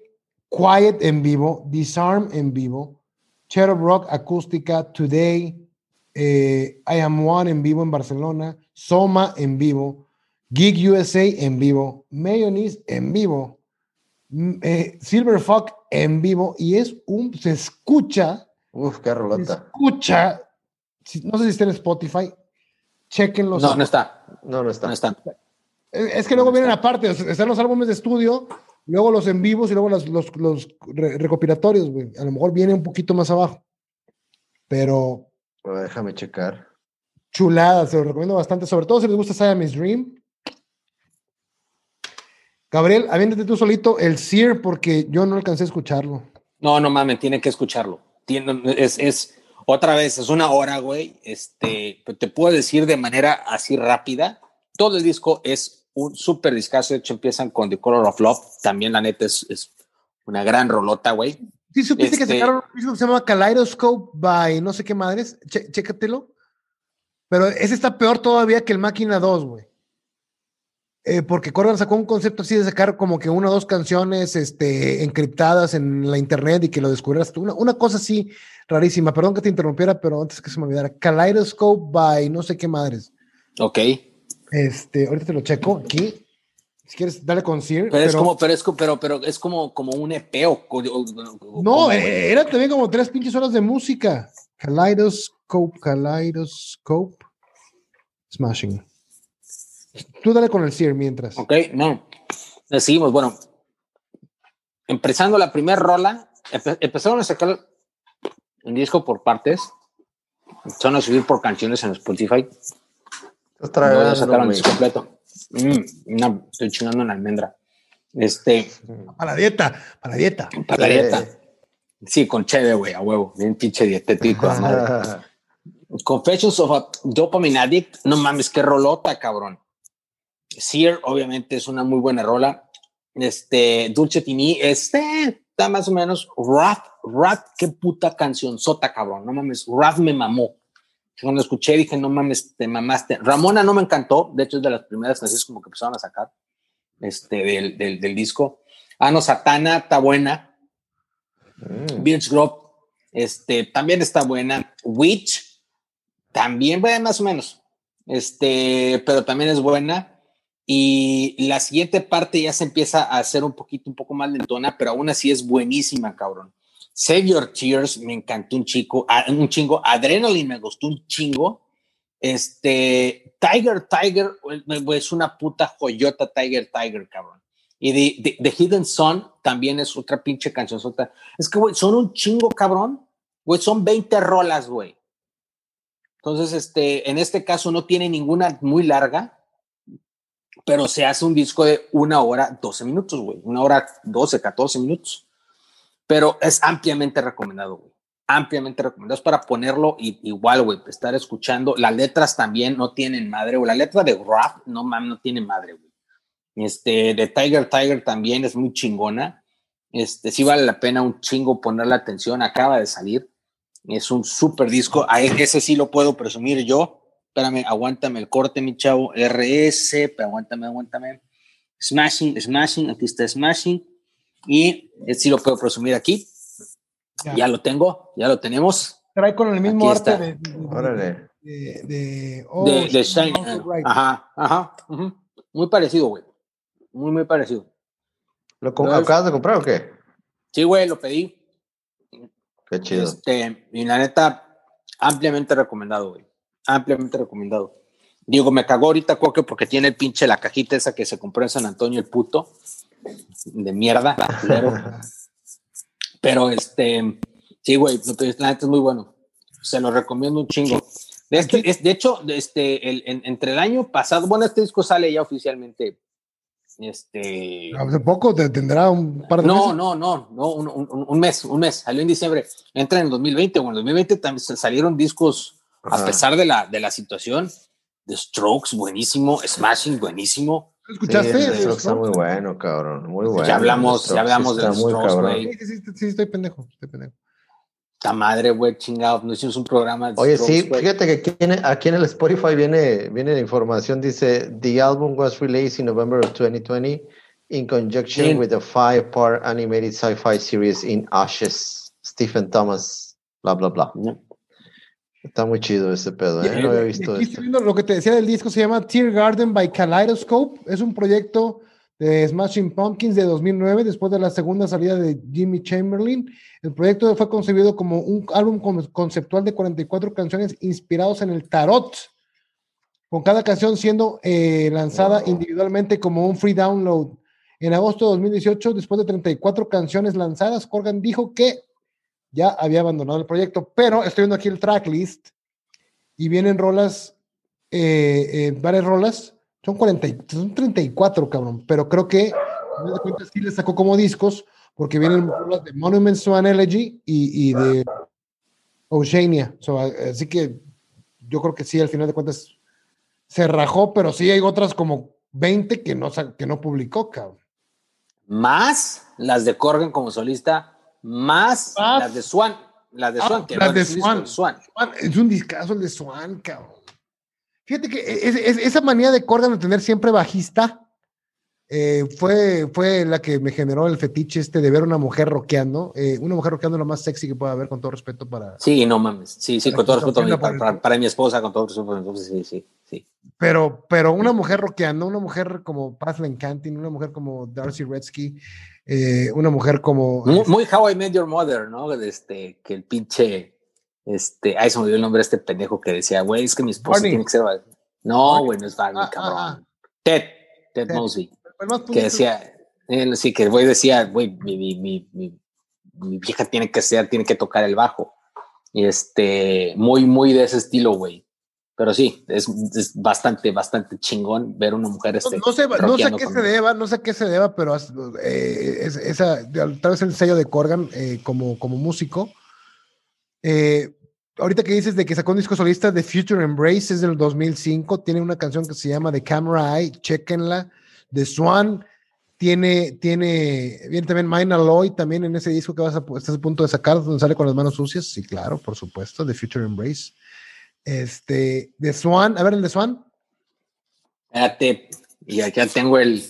Quiet en vivo, Disarm en vivo, Cherub Rock acústica, Today, eh, I Am One en vivo en Barcelona, Soma en vivo, Gig USA en vivo, Mayonnaise en vivo, eh, Silver Fuck en vivo y es un, se escucha, Uf, qué se rolota. escucha, si- no sé si está en Spotify, chequenlo. No, no está. No, no está. No está. Es que luego vienen aparte, están los álbumes de estudio, luego los en vivos y luego los, los, los re- recopilatorios, güey. A lo mejor viene un poquito más abajo. Pero déjame checar. chulada, se lo recomiendo bastante, sobre todo si les gusta Siamese Dream. Gabriel, aviéntate tú solito el Sear porque yo no alcancé a escucharlo. No, no mames, tiene que escucharlo. Tiene, es, es otra vez, es una hora, güey. Este, te puedo decir de manera así rápida. Todo el disco es un súper discazo. De hecho, empiezan con The Color of Love. También, la neta, es, es una gran rolota, güey. Sí, supiste que Este- sacaron un disco que se llama Kaleidoscope by no sé qué madres. Che- chécatelo. Pero ese está peor todavía que el Máquina 2, güey. Eh, porque Corgan sacó un concepto así de sacar como que una o dos canciones este, encriptadas en la internet y que lo descubrieras tú. Una, una cosa así rarísima. Perdón que te interrumpiera, pero antes que se me olvidara. Kaleidoscope by no sé qué madres. Ok. Este, ahorita te lo checo aquí. Si quieres, dale con Sir. Pero, es como, pero es, pero, pero es como, como un EP o, o- o- o- No, eh, era también como tres pinches horas de música. Kaleidoscope, Kaleidoscope. Smashing. Tú dale con el Sear mientras. Ok, no. Le seguimos. Bueno, empezando la primera rola, empe- empezaron a sacar un disco por partes. Empezaron a subir por canciones en Spotify. Estás No, sacaron completo. Mm, no, estoy chingando una almendra. Este, Para la dieta, para la dieta. para la Sí. dieta. Sí, con cheve, güey, a huevo. Bien pinche dietético. madre. Confessions of a Dopamine Addict. No mames, qué rolota, cabrón. Sear, obviamente, es una muy buena rola. Este, Dulce Tini, este, está más o menos. Wrath, Wrath, qué puta canción sota, cabrón. No mames, Wrath me mamó. Cuando escuché dije, no mames, te mamaste. Ramona no me encantó. De hecho, es de las primeras canciones como que empezaron a sacar este, del, del, del disco. Ano Satana está buena. Mm. Birch Grove, este, también está buena. Witch, también, bueno, más o menos. Este, pero también es buena. Y la siguiente parte ya se empieza a hacer un poquito, un poco más lentona, pero aún así es buenísima, cabrón. Save Your Tears, me encantó un chico, ah, un chingo. Adrenaline me gustó un chingo. Este, Tiger, Tiger, es una puta joyota, Tiger, Tiger, cabrón. Y de- The Hidden Sun también es otra pinche canción. Es que, güey, son un chingo, cabrón. Güey, son 20 rolas, güey. Entonces, este, en este caso no tiene ninguna muy larga, pero se hace un disco de una hora, 12 minutos, güey. Una hora, 12, 14 minutos. Pero es ampliamente recomendado, güey. Ampliamente recomendado. Es para ponerlo y, igual, güey, estar escuchando. Las letras también no tienen madre, güey. La letra de rap, no mames, no tiene madre, güey. Este, de Tiger Tiger también es muy chingona. Este, sí vale la pena un chingo ponerle atención. Acaba de salir. Es un super disco. A ese sí lo puedo presumir yo. Espérame, aguántame el corte, mi chavo. RS, pero aguántame, aguántame. Smashing, Smashing, aquí está Smashing. Y ese sí lo puedo presumir aquí. Ya. Ya lo tengo, ya lo tenemos. Trae con el mismo Aquí arte está. de, de- Órale. de, de- oh, de, de Shine. Ajá, ajá. ujú. Muy parecido, güey. Muy, muy parecido. ¿Lo acabas de comprar o qué? Sí, güey, lo pedí. Qué chido. Este, y la neta, ampliamente recomendado, güey. Ampliamente recomendado. Digo, me cagó ahorita Cuoque porque tiene el pinche la cajita esa que se compró en San Antonio, el puto. De mierda. culero. [laughs] Pero este, sí, güey, la neta es muy bueno. Se lo recomiendo un chingo. De, este, es, de hecho, de este, el, en- entre el año pasado, bueno, este disco sale ya oficialmente. Este, Hace poco te tendrá un par de no, meses. no, no, no, un, un- un mes, un mes, salió en diciembre, entra en el 2020, bueno, en el 2020 también salieron discos, a Ajá. pesar de la, de la situación, The Strokes, buenísimo, Smashing, buenísimo, ¿Escuchaste? Strokes está muy bueno, cabrón. Muy bueno. ya hablamos, ya hablamos de está los muy Strokes, cabrón. güey, Sí, sí, sí, sí, estoy pendejo, estoy pendejo. esta madre, güey, chingado, no hicimos un programa de Oye, Strokes, sí, güey. fíjate que aquí en, aquí en el Spotify viene, viene la información, dice, The album was released in November of 2020 in conjunction Bien. with a five-part animated sci-fi series in Ashes, Stephen Thomas, bla, bla, bla. Está muy chido ese pedo, ¿eh? No había visto esto. lo que te decía del disco, se llama Tear Garden by Kaleidoscope. Es un proyecto de Smashing Pumpkins de 2009, después de la segunda salida de Jimmy Chamberlain. El proyecto fue concebido como un álbum conceptual de 44 canciones inspirados en el tarot, con cada canción siendo eh, lanzada individualmente como un free download. En agosto de 2018, después de 34 canciones lanzadas, Corgan dijo que ya había abandonado el proyecto, pero estoy viendo aquí el tracklist y vienen rolas, eh, eh, varias rolas, son, 40, son 34, cabrón, pero creo que de cuenta sí le sacó como discos porque vienen rolas de Monuments to an Elegy y, y de Oceania. así que yo creo que sí, al final de cuentas se rajó, pero sí hay otras como 20 que no, que no publicó, cabrón. Más las de Corgan como solista, más, las de Swan. Las de ah, Swan, que las de Swan. Swan. Es un discazo el de Swan, cabrón. Fíjate que esa manía de Corgan de tener siempre bajista eh, fue, fue la que me generó el fetiche este de ver una mujer rockeando. Eh, una mujer rockeando lo más sexy que pueda haber, con todo respeto para. Sí, no mames. Sí, sí, con todo respeto para, para, mi esposa, con todo respeto. Entonces, sí, sí, sí. Pero, pero una mujer rockeando, una mujer como Pathland Canting, una mujer como Darcy Redsky, eh, una mujer como. Muy, How I Met Your Mother, ¿no? Este, que el pinche. Este, ay, se me olvidó el nombre de este pendejo que decía, güey, es que mi esposa tiene que ser. No, güey, no es Barney, ah, ah, cabrón. Ah. Ted, Ted, Ted. Mosby que decía, sí, que el güey decía, güey, mi, mi, mi, mi, vieja tiene que ser, tiene que tocar el bajo. Y este, muy, muy de ese estilo, güey. Pero sí, es, es, bastante, bastante chingón ver una mujer este. No, sé, no sé a qué se deba, no sé a qué se deba, pero eh, es, esa, tal vez el sello de Corgan eh, como, como músico. Eh, ahorita que dices de que sacó un disco solista de Future Embrace es del 2005, tiene una canción que se llama The Camera Eye, chequenla de Swan. Tiene, tiene, viene también Mina Lloyd también en ese disco que vas a, estás a punto de sacar, donde sale con las manos sucias. Sí, claro, por supuesto, The Future Embrace. Este, de Swan, a ver el de Swan. Espérate, y acá tengo el.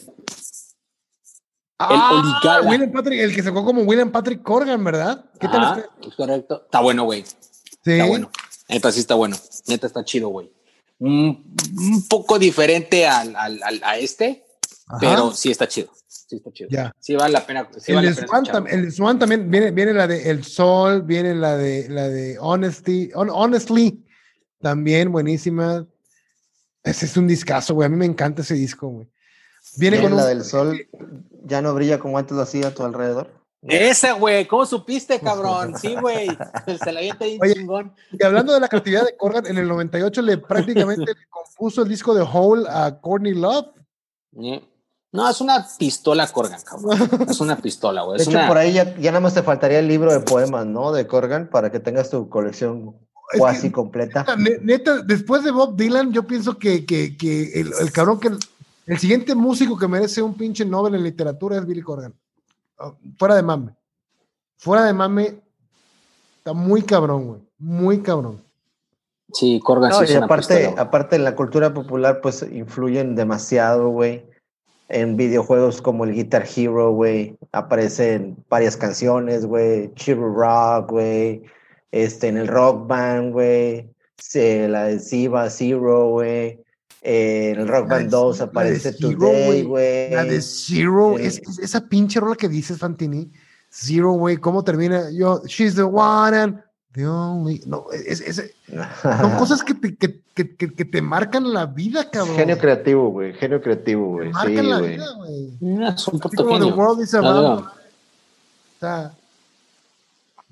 Ah, el William Patrick, el que sacó como William Patrick Corgan, ¿verdad? ¿Qué tal? Es correcto. Está bueno, güey. Sí. Está bueno. Neta, sí está bueno. Neta, está chido, güey. Un, un, poco diferente al, al, al, a este, pero sí está chido. Sí está chido. Ya. Sí vale la pena. el, vale el Swan también viene, viene la de El Sol, viene la de la de Honesty, Honestly, también buenísima. Ese es un discazo, güey. A mí me encanta ese disco, güey. Viene con la del [laughs] sol ya no brilla como antes lo hacía a tu alrededor. Ese, güey, ¿cómo supiste, cabrón? [laughs] Sí, güey, se la había Oye, chingón. Y hablando de la creatividad de Corgan, en el 98 le prácticamente le compuso el disco de Hole a Courtney Love. No, es una pistola Corgan, cabrón. [laughs] Es una pistola, güey. De hecho, por ahí ya, nada más te faltaría el libro de poemas, ¿no? De Corgan para que tengas tu colección casi completa. Neta, después de Bob Dylan, yo pienso que, que, que el, cabrón que. El, siguiente músico que merece un pinche Nobel en literatura es Billy Corgan. Ah, fuera de mame. Fuera de mame, está muy cabrón, güey. Muy cabrón. Sí, Corgan sí y aparte, aparte en la cultura popular, pues influyen demasiado, güey. En videojuegos como el Guitar Hero, güey, aparecen varias canciones, güey. Chiro Rock, güey. Este, en el Rock Band, güey. La de Siva Zero, güey. en el Rock Band 2 aparece Today, güey. La de Zero, es, esa pinche rola que dices, Fantini. Zero, güey, ¿cómo termina? Yo, she's the one and no, es, [laughs] son cosas que te, que, que, que, te marcan la vida, cabrón. Genio creativo, güey. Genio creativo, güey. Marcan sí, la vida, güey. Es un puto genio.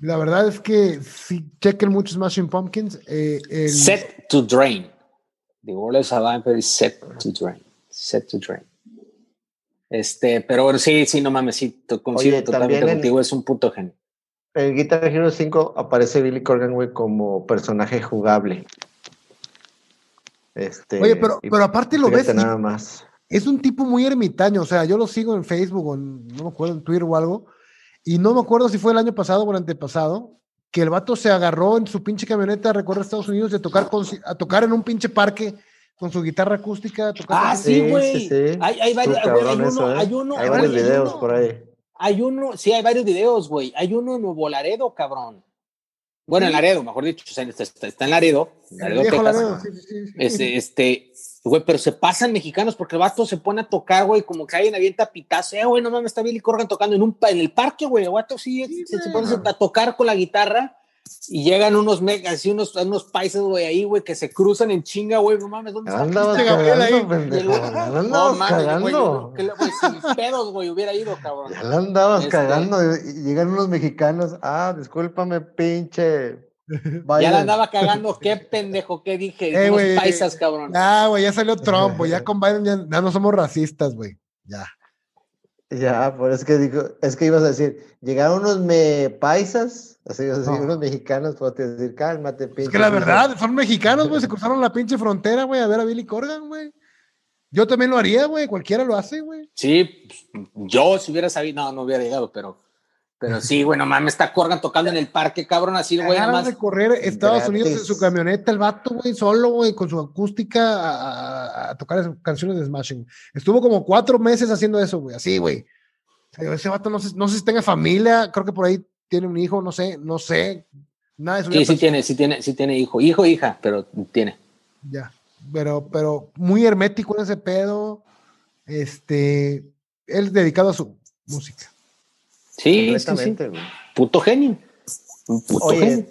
La verdad es que si chequen muchos Smashing Pumpkins. Eh, el... Set to drain. The world is alive, but set to drain. Set to drain. Este, pero bueno, sí, sí, no mames, sí, coincido totalmente contigo, es un puto genio. En Guitar Hero 5 aparece Billy Corgan, güey, como personaje jugable. Este, Oye, pero, pero aparte lo ves. Nada más. Es un tipo muy ermitaño, o sea, yo lo sigo en Facebook o no me acuerdo, en Twitter o algo, y no me acuerdo si fue el año pasado o el antepasado, que el vato se agarró en su pinche camioneta a recorrer Estados Unidos y a tocar, a tocar en un pinche parque con su guitarra acústica. ah, sí, güey. Hay, hay, varios, hay, uno, ¿eh? hay uno, hay varios videos por ahí. Hay uno, sí, hay varios videos, güey. Hay uno en Nuevo Laredo, cabrón. Bueno, en Laredo, mejor dicho, está, está- está en Laredo, Laredo, Texas. Laredo, sí, sí, sí, sí. Este, este, güey, pero se pasan mexicanos porque el vato se pone a tocar, güey, como que alguien avienta pitazo, eh, güey, no mames, está Billy Corgan tocando en un pa- en el parque, güey, el vato sí, se, se pone a tocar con la guitarra y llegan unos megas, así unos, unos paisas, güey, ahí, güey, que se cruzan en chinga, güey, no mames, ¿dónde está? andabas Este Gabriel ahí. Y pendejo. Ya la no andabas mames, güey, cagando. güey, sin pedos, güey, hubiera ido, cabrón. Ya la andabas Este- cagando. y Llegan unos mexicanos. Ah, discúlpame, pinche. Ya la andaba cagando, qué pendejo, qué dije, Eh, paisas, cabrón. Ya, güey, ya salió Trump, güey. Ya [laughs] con Biden ya, ya no somos racistas, güey. Ya. Ya, por eso que digo, es que ibas a decir, llegaron unos me paisas, así ibas a decir, No. unos mexicanos, te decir, cálmate, pinche. Es que la suizo". verdad, son mexicanos, güey. Se cruzaron la pinche frontera, güey, a ver a Billy Corgan, güey. Yo también lo haría, güey. Cualquiera lo hace, güey. Sí, pues, yo si hubiera sabido, no, no hubiera llegado, pero, pero sí, güey, no mames, está Corgan tocando en el parque, cabrón, así, güey, nada Ganas más. de correr Estados Gratis. Unidos en su camioneta, el vato, güey, solo, güey, con su acústica a, tocar canciones de Smashing. Estuvo como cuatro meses haciendo eso, güey, así, güey. O sea, ese vato no sé, no sé si tenga familia, creo que por ahí tiene un hijo, no sé, no sé. Nada de su Sí, sí tiene, sí tiene, sí tiene hijo, hijo, hija, pero tiene. Ya, pero, pero muy hermético en ese pedo. Este, él dedicado a su música. Sí, sí, sí. Puto genio. Puto genio. Oye,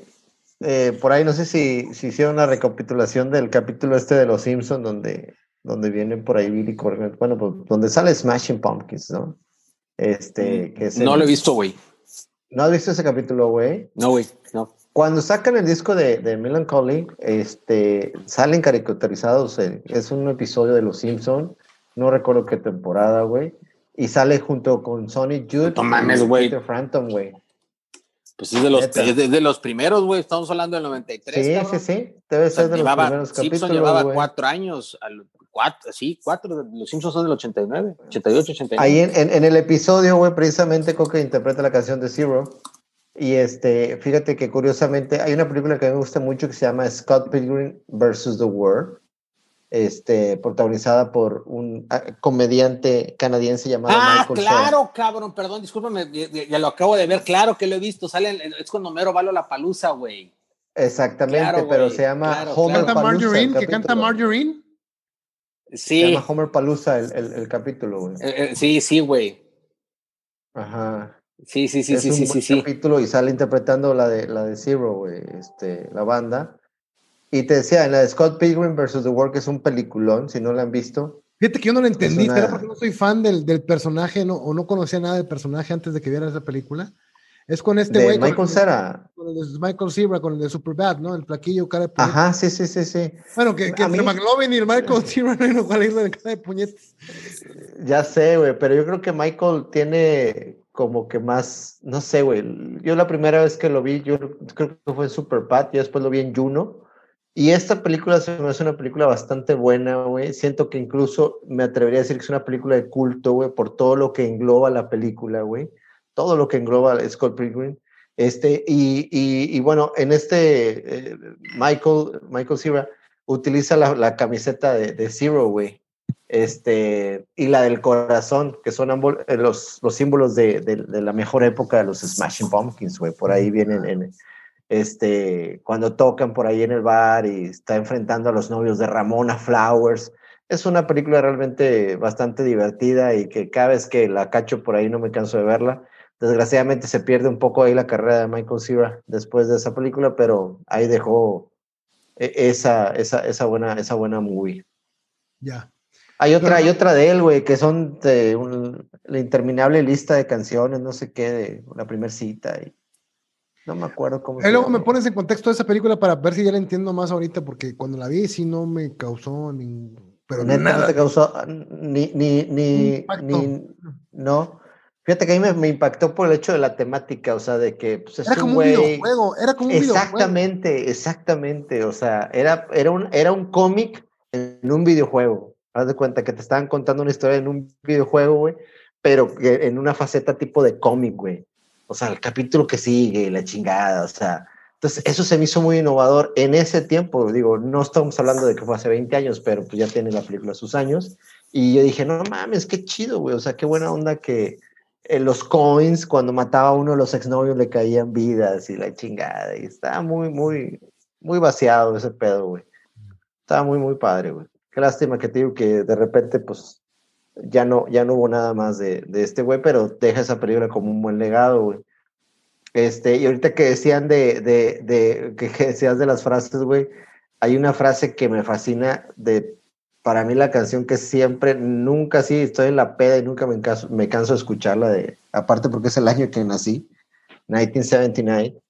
eh, por ahí no sé si, si hicieron una recapitulación del capítulo este de Los Simpsons donde, donde vienen por ahí Billy Corgan, bueno, pues donde sale Smashing Pumpkins, ¿no? Este, que es No el- lo he visto, güey. ¿No has visto ese capítulo, güey? No, güey, no. Cuando sacan el disco de, de Melancholy, este, salen caricaturizados, eh, es un episodio de Los Simpsons, no recuerdo qué temporada, güey, y sale junto con Sonic Youth No mames, güey. Peter Frampton, güey. Pues es de los, es de, de los primeros, güey. Estamos hablando del 93. Sí, cabrón. sí, sí, debe O sea, ser de los llevaba, primeros Simpson capítulos, llevaba güey. cuatro años. Al, cuatro, sí, cuatro. Los Simpsons son del 89, 88, 89. Ahí en, en- en el episodio, güey, precisamente Coque interpreta la canción de Zero. Y este, fíjate que curiosamente hay una película que me gusta mucho que se llama Scott Pilgrim versus the World, este, protagonizada por un ah, comediante canadiense llamado Ah, Michael claro, cabrón, perdón, discúlpame, ya, lo acabo de ver, claro que lo he visto, sale, es cuando Homero Valo la palusa, güey. Exactamente, Claro, pero se llama claro, Homer el Margarine, que canta. Margarine. Se Sí, llama Homer Palooza el, el- el capítulo, güey. eh, eh, sí, sí, güey. Ajá. Sí, sí, sí, es sí, un sí, buen sí, sí. capítulo y sale interpretando la de la de Zero, güey, este, la banda. Y te decía, en la de Scott Pilgrim vs. The World, que es un peliculón, si no la han visto. Fíjate que yo no lo entendí, una- ¿será porque no soy fan del, del personaje no, o no conocía nada del personaje antes de que viera esa película? Es con este güey. Michael Cera. con el de Michael Cera, con el de Superbad, ¿no? El plaquillo, cara de puñetas. Ajá, sí, sí, sí, sí. Bueno, que, que entre mí- McLovin y el Michael [laughs] Cera no cual irle de cara de puñetas. Ya sé, güey, pero yo creo que Michael tiene como que más, no sé, güey. Yo la primera vez que lo vi, yo creo que fue en Superbad, y después lo vi en Juno. Y esta película se me hace una película bastante buena, güey. Siento que incluso me atrevería a decir que es una película de culto, güey, por todo lo que engloba la película, güey. Todo lo que engloba Scott Pilgrim. Este, y, y, y bueno, en este, eh, Michael, Michael Cera utiliza la, camiseta de, de Zero, güey. Este, y la del corazón, que son ambos eh, los, los símbolos de, de- la mejor época de los Smashing Pumpkins, güey. Por ahí vienen en, este, cuando tocan por ahí en el bar y está enfrentando a los novios de Ramona Flowers. Es una película realmente bastante divertida y que cada vez que la cacho por ahí no me canso de verla. Desgraciadamente se pierde un poco ahí la carrera de Michael Cera después de esa película, pero ahí dejó e- esa, esa, esa, buena, esa buena movie. Ya. Hay otra, hay otra de él, güey, que son de un- la interminable lista de canciones, no sé qué, de la primera cita. Y no me acuerdo cómo Y luego me pones en contexto de esa película para ver si ya la entiendo más ahorita, porque cuando la vi sí no me causó ni... Pero Neta, no nada. te causó ni, ni, ni, ni- no. Fíjate que a mí me, me impactó por el hecho de la temática, o sea, de que pues, es Era como un güey- videojuego, era como un videojuego. Exactamente, exactamente. O sea, era, era un, era un cómic en un videojuego. Haz de cuenta que te estaban contando una historia en un videojuego, güey, pero en una faceta tipo de cómic, güey. O sea, el capítulo que sigue, la chingada, o sea. Entonces, eso se me hizo muy innovador en ese tiempo. Digo, no estamos hablando de que fue hace 20 años, pero pues ya tiene la película sus años. Y yo dije, no mames, qué chido, güey. O sea, qué buena onda que, eh, los coins, cuando mataba a uno de los exnovios le caían vidas y la chingada. Y estaba muy, muy, muy vaciado ese pedo, güey. Estaba muy, muy padre, güey. Qué lástima que te digo que de repente, pues, ya no, ya no hubo nada más de, de este güey, pero deja esa película como un buen legado. Este, y ahorita que decían de, de, de que, que decías de las frases, güey, hay una frase que me fascina de, para mí la canción que siempre, nunca sí, estoy en la peda y nunca me canso, me canso de escucharla, de, aparte porque es el año que nací, 1979.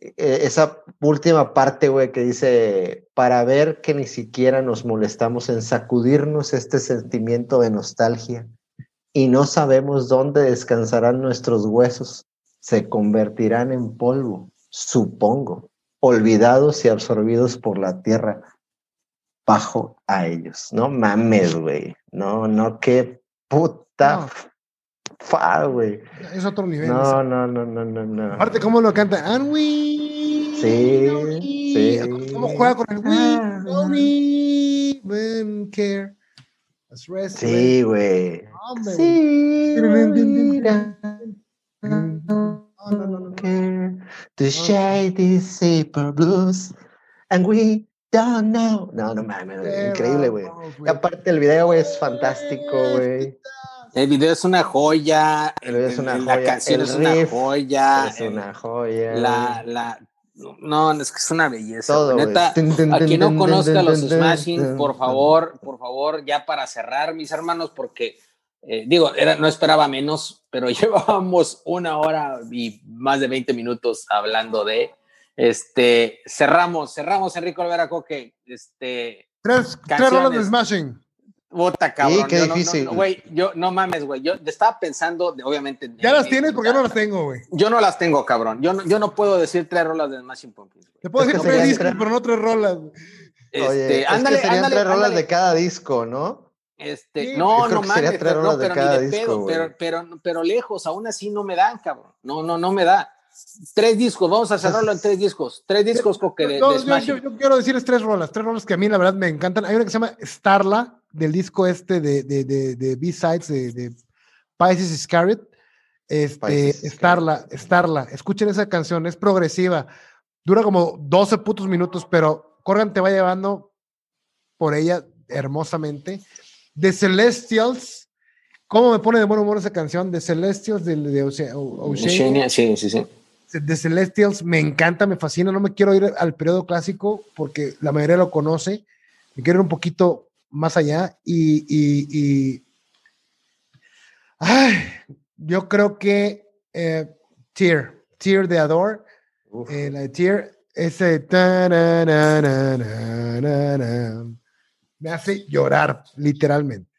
Eh, esa última parte, güey, que dice, para ver que ni siquiera nos molestamos en sacudirnos este sentimiento de nostalgia y no sabemos dónde descansarán nuestros huesos, se convertirán en polvo, supongo, olvidados y absorbidos por la tierra bajo a ellos. No mames, güey. No, no, qué puta. Fa, güey. Es otro nivel. No, no, no, no, no, no. Aparte, cómo lo canta. And we. Sí, don't sí. ¿Cómo juega con el we? Ah. Don't even care. That's rest. Sí, güey. Sí, no No, no, no, no. care to shade these paper blues and we don't know. No, no mames, increíble, güey. Aparte el video, güey, es fantástico, güey. El video es una joya. El video es una La joya, canción el es una joya. Es una joya. La, la, no, es que es una belleza. Todo. Neta, a quien no conozca los Smashing, por favor, por favor, ya para cerrar, mis hermanos, porque eh, digo, era, no esperaba menos, pero [laughs] llevábamos una hora y más de 20 minutos hablando de este. Cerramos, cerramos, Enrico Olvera Coque. Este, Tres, tres rolas de Smashing. Bota, cabrón. qué yo no- difícil. No, no, güey, yo no mames, güey. Yo estaba pensando, de- obviamente. Ya las en- tienes porque yo no las tengo, güey. Yo no las tengo, cabrón. Yo no, yo no puedo decir tres rolas de Smashing Pumpkins. güey. Te puedo Es decir tres discos, tres- pero no tres rolas. Este, Oye, es que serían ándale, tres rolas ándale. de cada disco, ¿no? Este, Sí, no, no mames, tres pero, rolas no, de pero cada ni de disco, pedo, güey. pero, pero, pero lejos, aún así no me dan, cabrón. No, no, no me da. Tres discos, vamos a cerrarlo en tres discos. Tres discos coque de, No, de yo, yo- yo quiero decirles tres rolas, tres rolas que a mí la verdad me encantan. Hay una que se llama Starla, del disco este de, de, de, de B-Sides de, de Pisces Iscariot. Este, Pisces. Starla, Starla. Escuchen esa canción, es progresiva. Dura como 12 putos minutos, pero Corgan te va llevando por ella hermosamente. The Celestials. ¿Cómo me pone de buen humor esa canción? The Celestials de. Oceania, sí, sí, sí. The Celestials me encanta, me fascina. No me quiero ir al periodo clásico porque la mayoría lo conoce. Me quiero ir un poquito más allá y, y- y- ay, yo creo que eh, Tear, Tear de Adore, Uf. eh, la de Tear, ese me hace llorar, literalmente.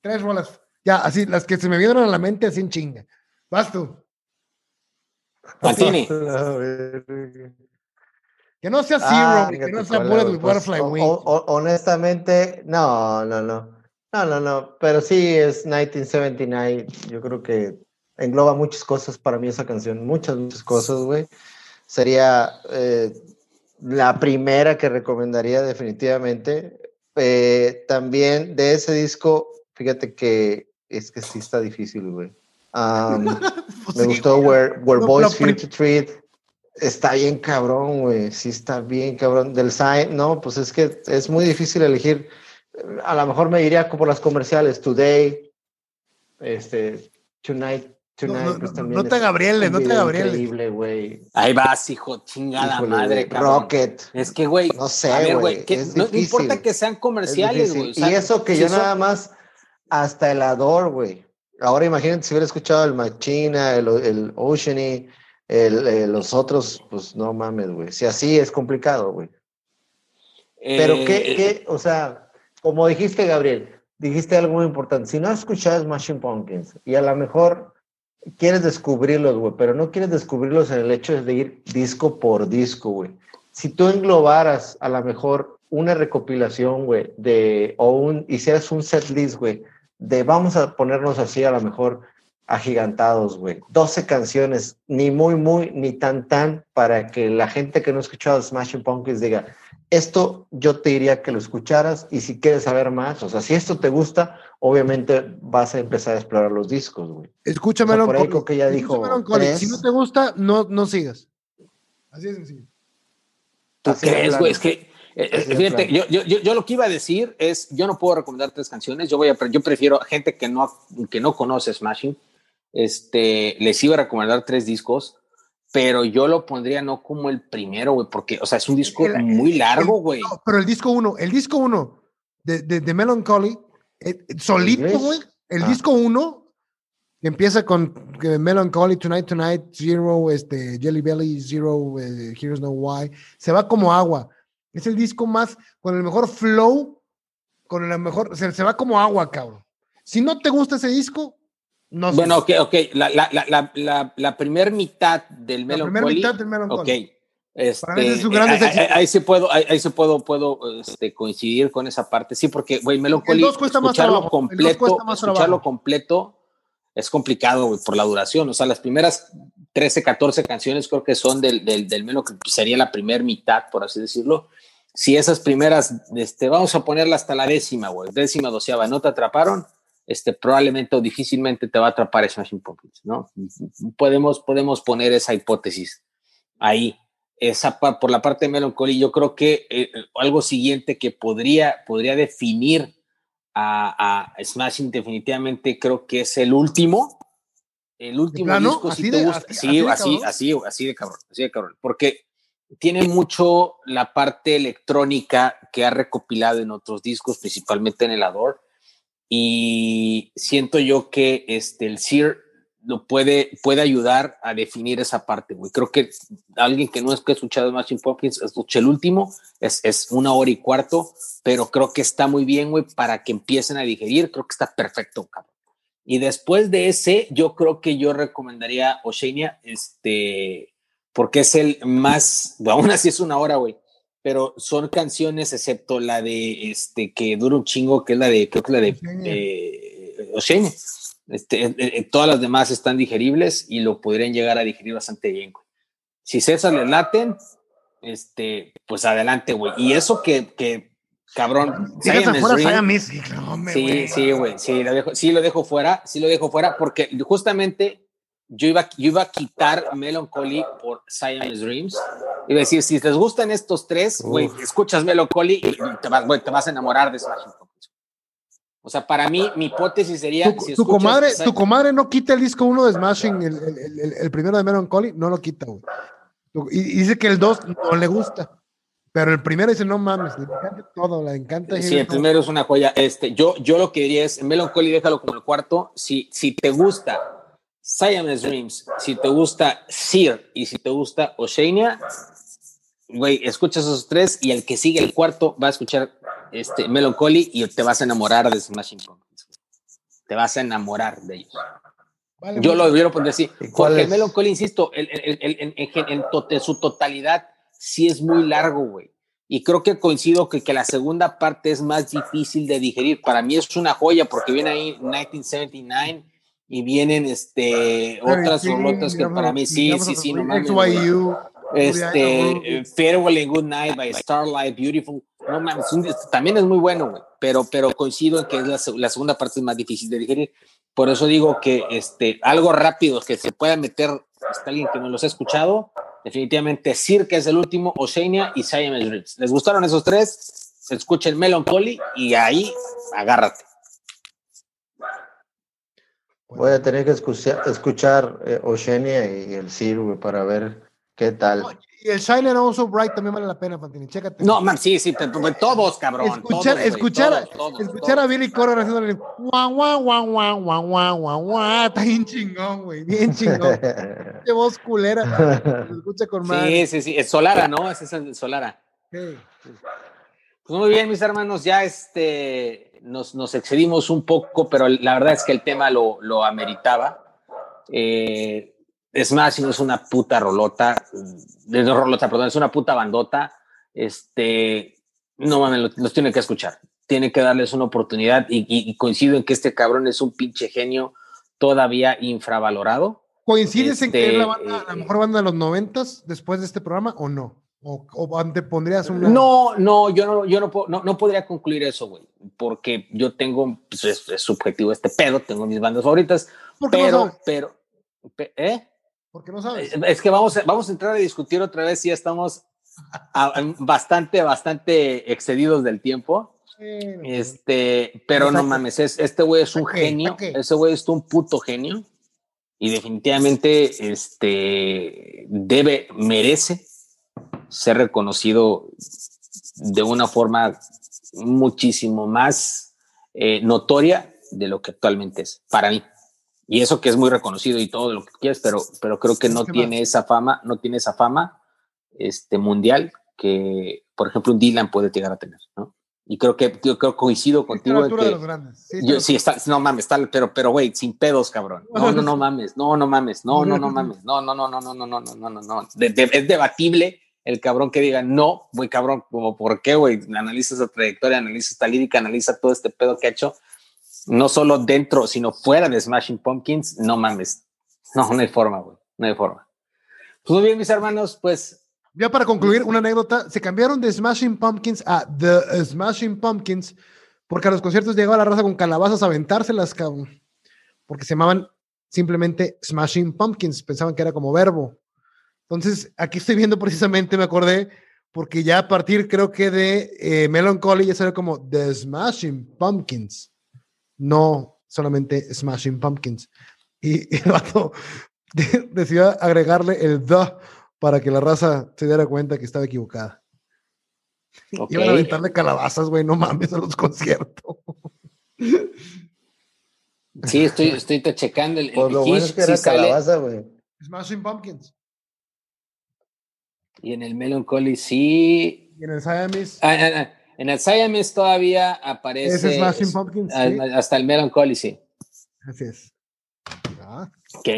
Tres rolas, ya, así, las que se me vienen a la mente así en chinga. Vas tú. Martini. [laughs] Que no sea Ah, Zero, que no fíjate sea Bullet with pues, Butterfly Wings. honestamente, no, no, no. No, no, no. Pero sí es 1979. Yo creo que engloba muchas cosas para mí esa canción. Muchas, muchas cosas, güey. Sería eh, la primera que recomendaría definitivamente. Eh, también de ese disco, fíjate que es que sí está difícil, güey. Um, [laughs] Pues me sí, gustó. Where, Where No, Boys Fear to Treat. Está bien cabrón, güey. Sí, está bien cabrón. Del sign, no, pues es que es muy difícil elegir. A lo mejor me iría como las comerciales. Today, este, Tonight, Tonight, no, pues no, también. no te es Gabrieles, no te Gabrieles. Increíble, güey. Ahí vas, hijo, chingada Híjole, madre, cabrón. Rocket. Es que, güey, No sé, a ver, güey, que no, importa que sean Es comerciales, güey. o sea, y eso que si yo nada más hasta el Ador, güey. Ahora imagínate si hubiera escuchado el Machina, el, el Oceany, el, el- los otros, pues no mames, güey. Si así es complicado, güey. Pero eh, qué, qué, o sea, como dijiste, Gabriel, dijiste algo muy importante. Si no has escuchado Smashing Pumpkins y a lo mejor quieres descubrirlos, güey, pero no quieres descubrirlos en el hecho de ir disco por disco, güey. Si tú englobaras a lo mejor una recopilación, güey, de, o un, hicieras un set list, güey, de vamos a ponernos así a lo mejor agigantados, güey. 12 canciones, ni muy, muy, ni tan, tan, para que la gente que no ha escuchado Smashing Pumpkins diga, Esto yo te diría que lo escucharas y si quieres saber más, o sea, si esto te gusta, obviamente vas a empezar a explorar los discos, güey. Escúchame, O sea, por ahí que ya dijo tres. Si no te gusta, no, no sigas. Así de sencillo. ¿Tú Así crees, güey? Es que, eh, eh, fíjate, yo, yo, yo lo que iba a decir es, yo no puedo recomendar tres canciones, yo voy a, yo prefiero a gente que no, que no conoce Smashing, este, les iba a recomendar tres discos, pero yo lo pondría no como el primero, güey, porque, o sea, es un disco El- muy largo, güey. No, pero el disco 1, el disco 1 de, de, de Melancholy, eh, solito, güey. El Ah. disco 1 que empieza con eh, Melancholy, Tonight, Tonight, Zero, este, Jelly Belly, Zero, eh, Here's No Why. Se va como agua. Es el disco más, con el mejor flow, con el mejor, se, se va como agua, cabrón. Si no te gusta ese disco, no. Bueno, ok, ok, la, la, la, la, la, la primer mitad del La primera mitad del Melancholy. ok. Este, Para mí ese es su gran ahí, ahí- ahí sí puedo, ahí, ahí sí puedo, puedo este, coincidir con esa parte, sí, porque, güey, cuesta más escucharlo trabajo, completo, escucharlo trabajo. completo es complicado, güey, por la duración, o sea, las primeras 13, 14 canciones creo que son del, del, del que sería la primer mitad, por así decirlo, si esas primeras, este, vamos a ponerla hasta la décima, güey, décima, doceava, no te atraparon, este, probablemente o difícilmente te va a atrapar Smashing Pumpkins, ¿no? Podemos, podemos poner esa hipótesis ahí. Esa por la parte de Melancholy, yo creo que eh, algo siguiente que podría, podría definir a, a Smashing definitivamente creo que es el último. El último disco, ¿Así si te de- gusta. así- sí, así así, así, así de cabrón, así de cabrón. Porque tiene mucho la parte electrónica que ha recopilado en otros discos, principalmente en el Adore. Y siento yo que este, el Sear lo puede, puede ayudar a definir esa parte, güey. Creo que alguien que no es que ha escuchado Machine Pumpkins, escuché el último, es, es una hora y cuarto, pero creo que está muy bien, güey, para que empiecen a digerir. Creo que está perfecto, cabrón. Y después de ese, yo creo que yo recomendaría Oceania, este, porque es el más, [laughs] aún así es una hora, güey, pero son canciones, excepto la de, este, que dura un chingo, que es la de, creo que la de eh, Oceania. Este, eh, eh, todas las demás están digeribles y lo podrían llegar a digerir bastante bien, güey. Si César le laten, este, pues adelante, güey. Y eso que, que cabrón, Dream- Siamese, sí, no, sí, güey, sí, lo dejo, sí lo dejo fuera, sí lo dejo fuera, porque justamente yo iba, yo iba a quitar Melancholy por Siamese Dreams. Iba a decir, si les gustan estos tres, güey, escuchas Melancholy y te vas, güey, te vas a enamorar de Smashing Pumpkins. O sea, para mí, mi hipótesis sería, Tu, si tu comadre, tu comadre no quita el disco 1 de Smashing, el, el- el- el- primero de Melancholy, no lo quita, güey. Y dice que el 2 no le gusta. Pero el primero dice, no mames, le encanta todo, le encanta. Sí, el primero es una joya. Este, yo, yo lo que diría es, Melancholy déjalo como el cuarto. Si, si te gusta Siamese Dreams, si te gusta Sear y si te gusta Oceania, güey, escucha esos tres y el que sigue el cuarto va a escuchar este, Melancholy y te vas a enamorar de Smashing Pumpkins. Te vas a enamorar de ellos. Vale, Yo lo, yo lo pondría así. ¿Y cuál Porque? Melancholy, insisto, el, el- el- en, en- en to- en su totalidad sí es muy largo, güey. Y creo que coincido que, que la segunda parte es más difícil de digerir. Para mí es una joya porque viene ahí 1979 y vienen este, otras Sí, rolotas que para mí sí, sí, sí, no mames. Este, eh, Farewell and Good Night by Starlight, Beautiful. No mames, un- también es muy bueno, güey. Pero, pero coincido en que es la, la segunda parte es más difícil de digerir. Por eso digo que este, algo rápido que se pueda meter hasta alguien que no los ha escuchado, definitivamente Circa es el último, Oceania y Siamese Dreams. ¿Les gustaron esos tres? Escuchen Melancholy y ahí agárrate. Voy a tener que escuchar, escuchar eh, Oceania y el Sir, güey, para ver qué tal. Y el Silent Also Bright también vale la pena, Fantini. Chécate. No, man, sí, sí, te- todos, cabrón. escuchar, todos, güey, escuchar, todos, todos, escuchar todos. a Billy Corgan haciéndole guau, guau, guau, guau, guau, guau, guau, guau. Está bien chingón, güey. Bien chingón. [laughs] Qué voz culera. Se escucha con madre. Sí, sí, sí. Es Solara, ¿no? Es de Solara. Sí. Pues muy bien, mis hermanos, ya este, nos, nos excedimos un poco, pero la verdad es que el tema lo, lo ameritaba. Eh, Smashing es una puta rolota, de no rolota, perdón, es una puta bandota. Este, no mames, lo- los tiene que escuchar. Tiene que darles una oportunidad y, y- y coincido en que este cabrón es un pinche genio todavía infravalorado. ¿Coincides en que es la, Este, banda, la eh, mejor banda de los noventas después de este programa o no? ¿O, o una.? No, no, yo no, yo no, puedo- no, no podría concluir eso, güey, porque yo tengo, pues es, es subjetivo este pedo, tengo mis bandas favoritas, ¿Por qué no pero, pero, ¿eh? ¿Por qué no sabes? Es que vamos, a- vamos a entrar a discutir otra vez si ya estamos a- bastante, bastante excedidos del tiempo. Este, pero no mames, es, este güey es un genio, ¿Pa' qué? ese güey es un puto genio y definitivamente este debe, merece ser reconocido de una forma muchísimo más eh, notoria de lo que actualmente es para mí. Y eso que es muy reconocido y todo lo que quieras, pero, pero creo que no ¿Qué tiene más? esa fama, no tiene esa fama este, mundial que, por ejemplo, un Dylan puede llegar a tener, ¿no? Y creo que yo creo coincido contigo la en altura de que los grandes. Sí, yo, sí, está, no mames, está, pero, pero, güey, sin pedos, cabrón. No, no, no mames, no, no mames, no, no, no mames, no, no, no, no, no, no, no, no, no, no, no. De- de- es debatible el cabrón que diga no, güey, cabrón, como por qué, güey, analiza esa trayectoria, analiza esta lírica, analiza todo este pedo que ha hecho, no solo dentro, sino fuera de Smashing Pumpkins, no mames, no, no hay forma, güey, no hay forma. Pues muy bien, mis hermanos, pues Ya para concluir, una anécdota, se cambiaron de Smashing Pumpkins a The Smashing Pumpkins porque a los conciertos llegaba la raza con calabazas a aventárselas, cabrón. Porque se llamaban simplemente Smashing Pumpkins, pensaban que era como verbo. Entonces, aquí estoy viendo precisamente, me acordé, porque ya a partir creo que de eh, Melancholy ya será como The Smashing Pumpkins, no solamente Smashing Pumpkins. Y, y el vato [laughs] de- decidió agregarle el The para que la raza se diera cuenta que estaba equivocada. ok. Iban a aventarle calabazas, güey, no mames, a los conciertos. Sí, estoy, [laughs] estoy te checando el, el Pues lo bueno Kish, es que era sí sale, calabaza, güey. Smashing Pumpkins. Y en el Melancholy sí, Y en el Siamese, Ah, ah, ah, En el Siamese todavía aparece ese Smashing Pumpkins. sí, hasta el Melancholy, sí. Así es. Ok.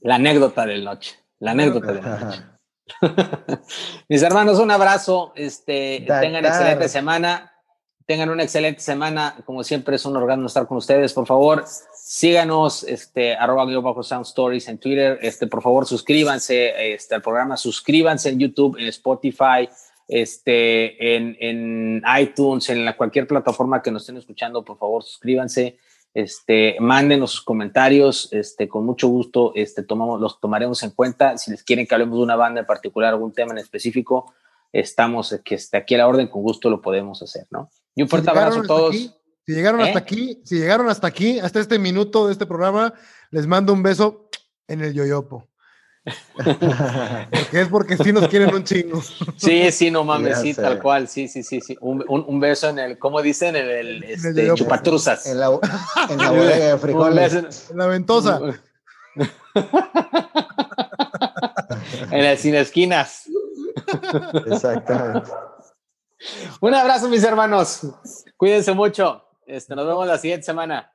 La anécdota del noche. La anécdota del noche. [laughs] Mis hermanos, un abrazo. Este, tengan excelente semana. Tengan una excelente semana. Como siempre, es un orgasmo estar con ustedes. Por favor, síganos, este, arroba guion bajo Sound Stories en Twitter. Este, por favor, suscríbanse este, al programa. Suscríbanse en YouTube, en Spotify, este, en, en iTunes, en la, cualquier plataforma que nos estén escuchando. Por favor, suscríbanse. Este, mándenos sus comentarios, este, con mucho gusto, este, tomamos, los tomaremos en cuenta. Si les quieren que hablemos de una banda en particular, algún tema en específico, estamos que esté aquí a la orden, con gusto lo podemos hacer, ¿no? Y un fuerte abrazo a todos. aquí, si llegaron ¿Eh? hasta aquí, si llegaron hasta aquí, hasta este minuto de este programa, les mando un beso en el yoyopo. Porque es porque sí nos quieren un chingo. Sí, sí, no mames, sí, tal cual, sí, sí, sí, sí. Un, un- un beso en el, ¿cómo dicen? En el, este, yoyopo. chupatruzas. En la, en la bodega de Un frijoles. beso En la ventosa. [laughs] en el sin esquinas. Exactamente. Un abrazo, mis hermanos. Cuídense mucho. Este, nos vemos la siguiente semana.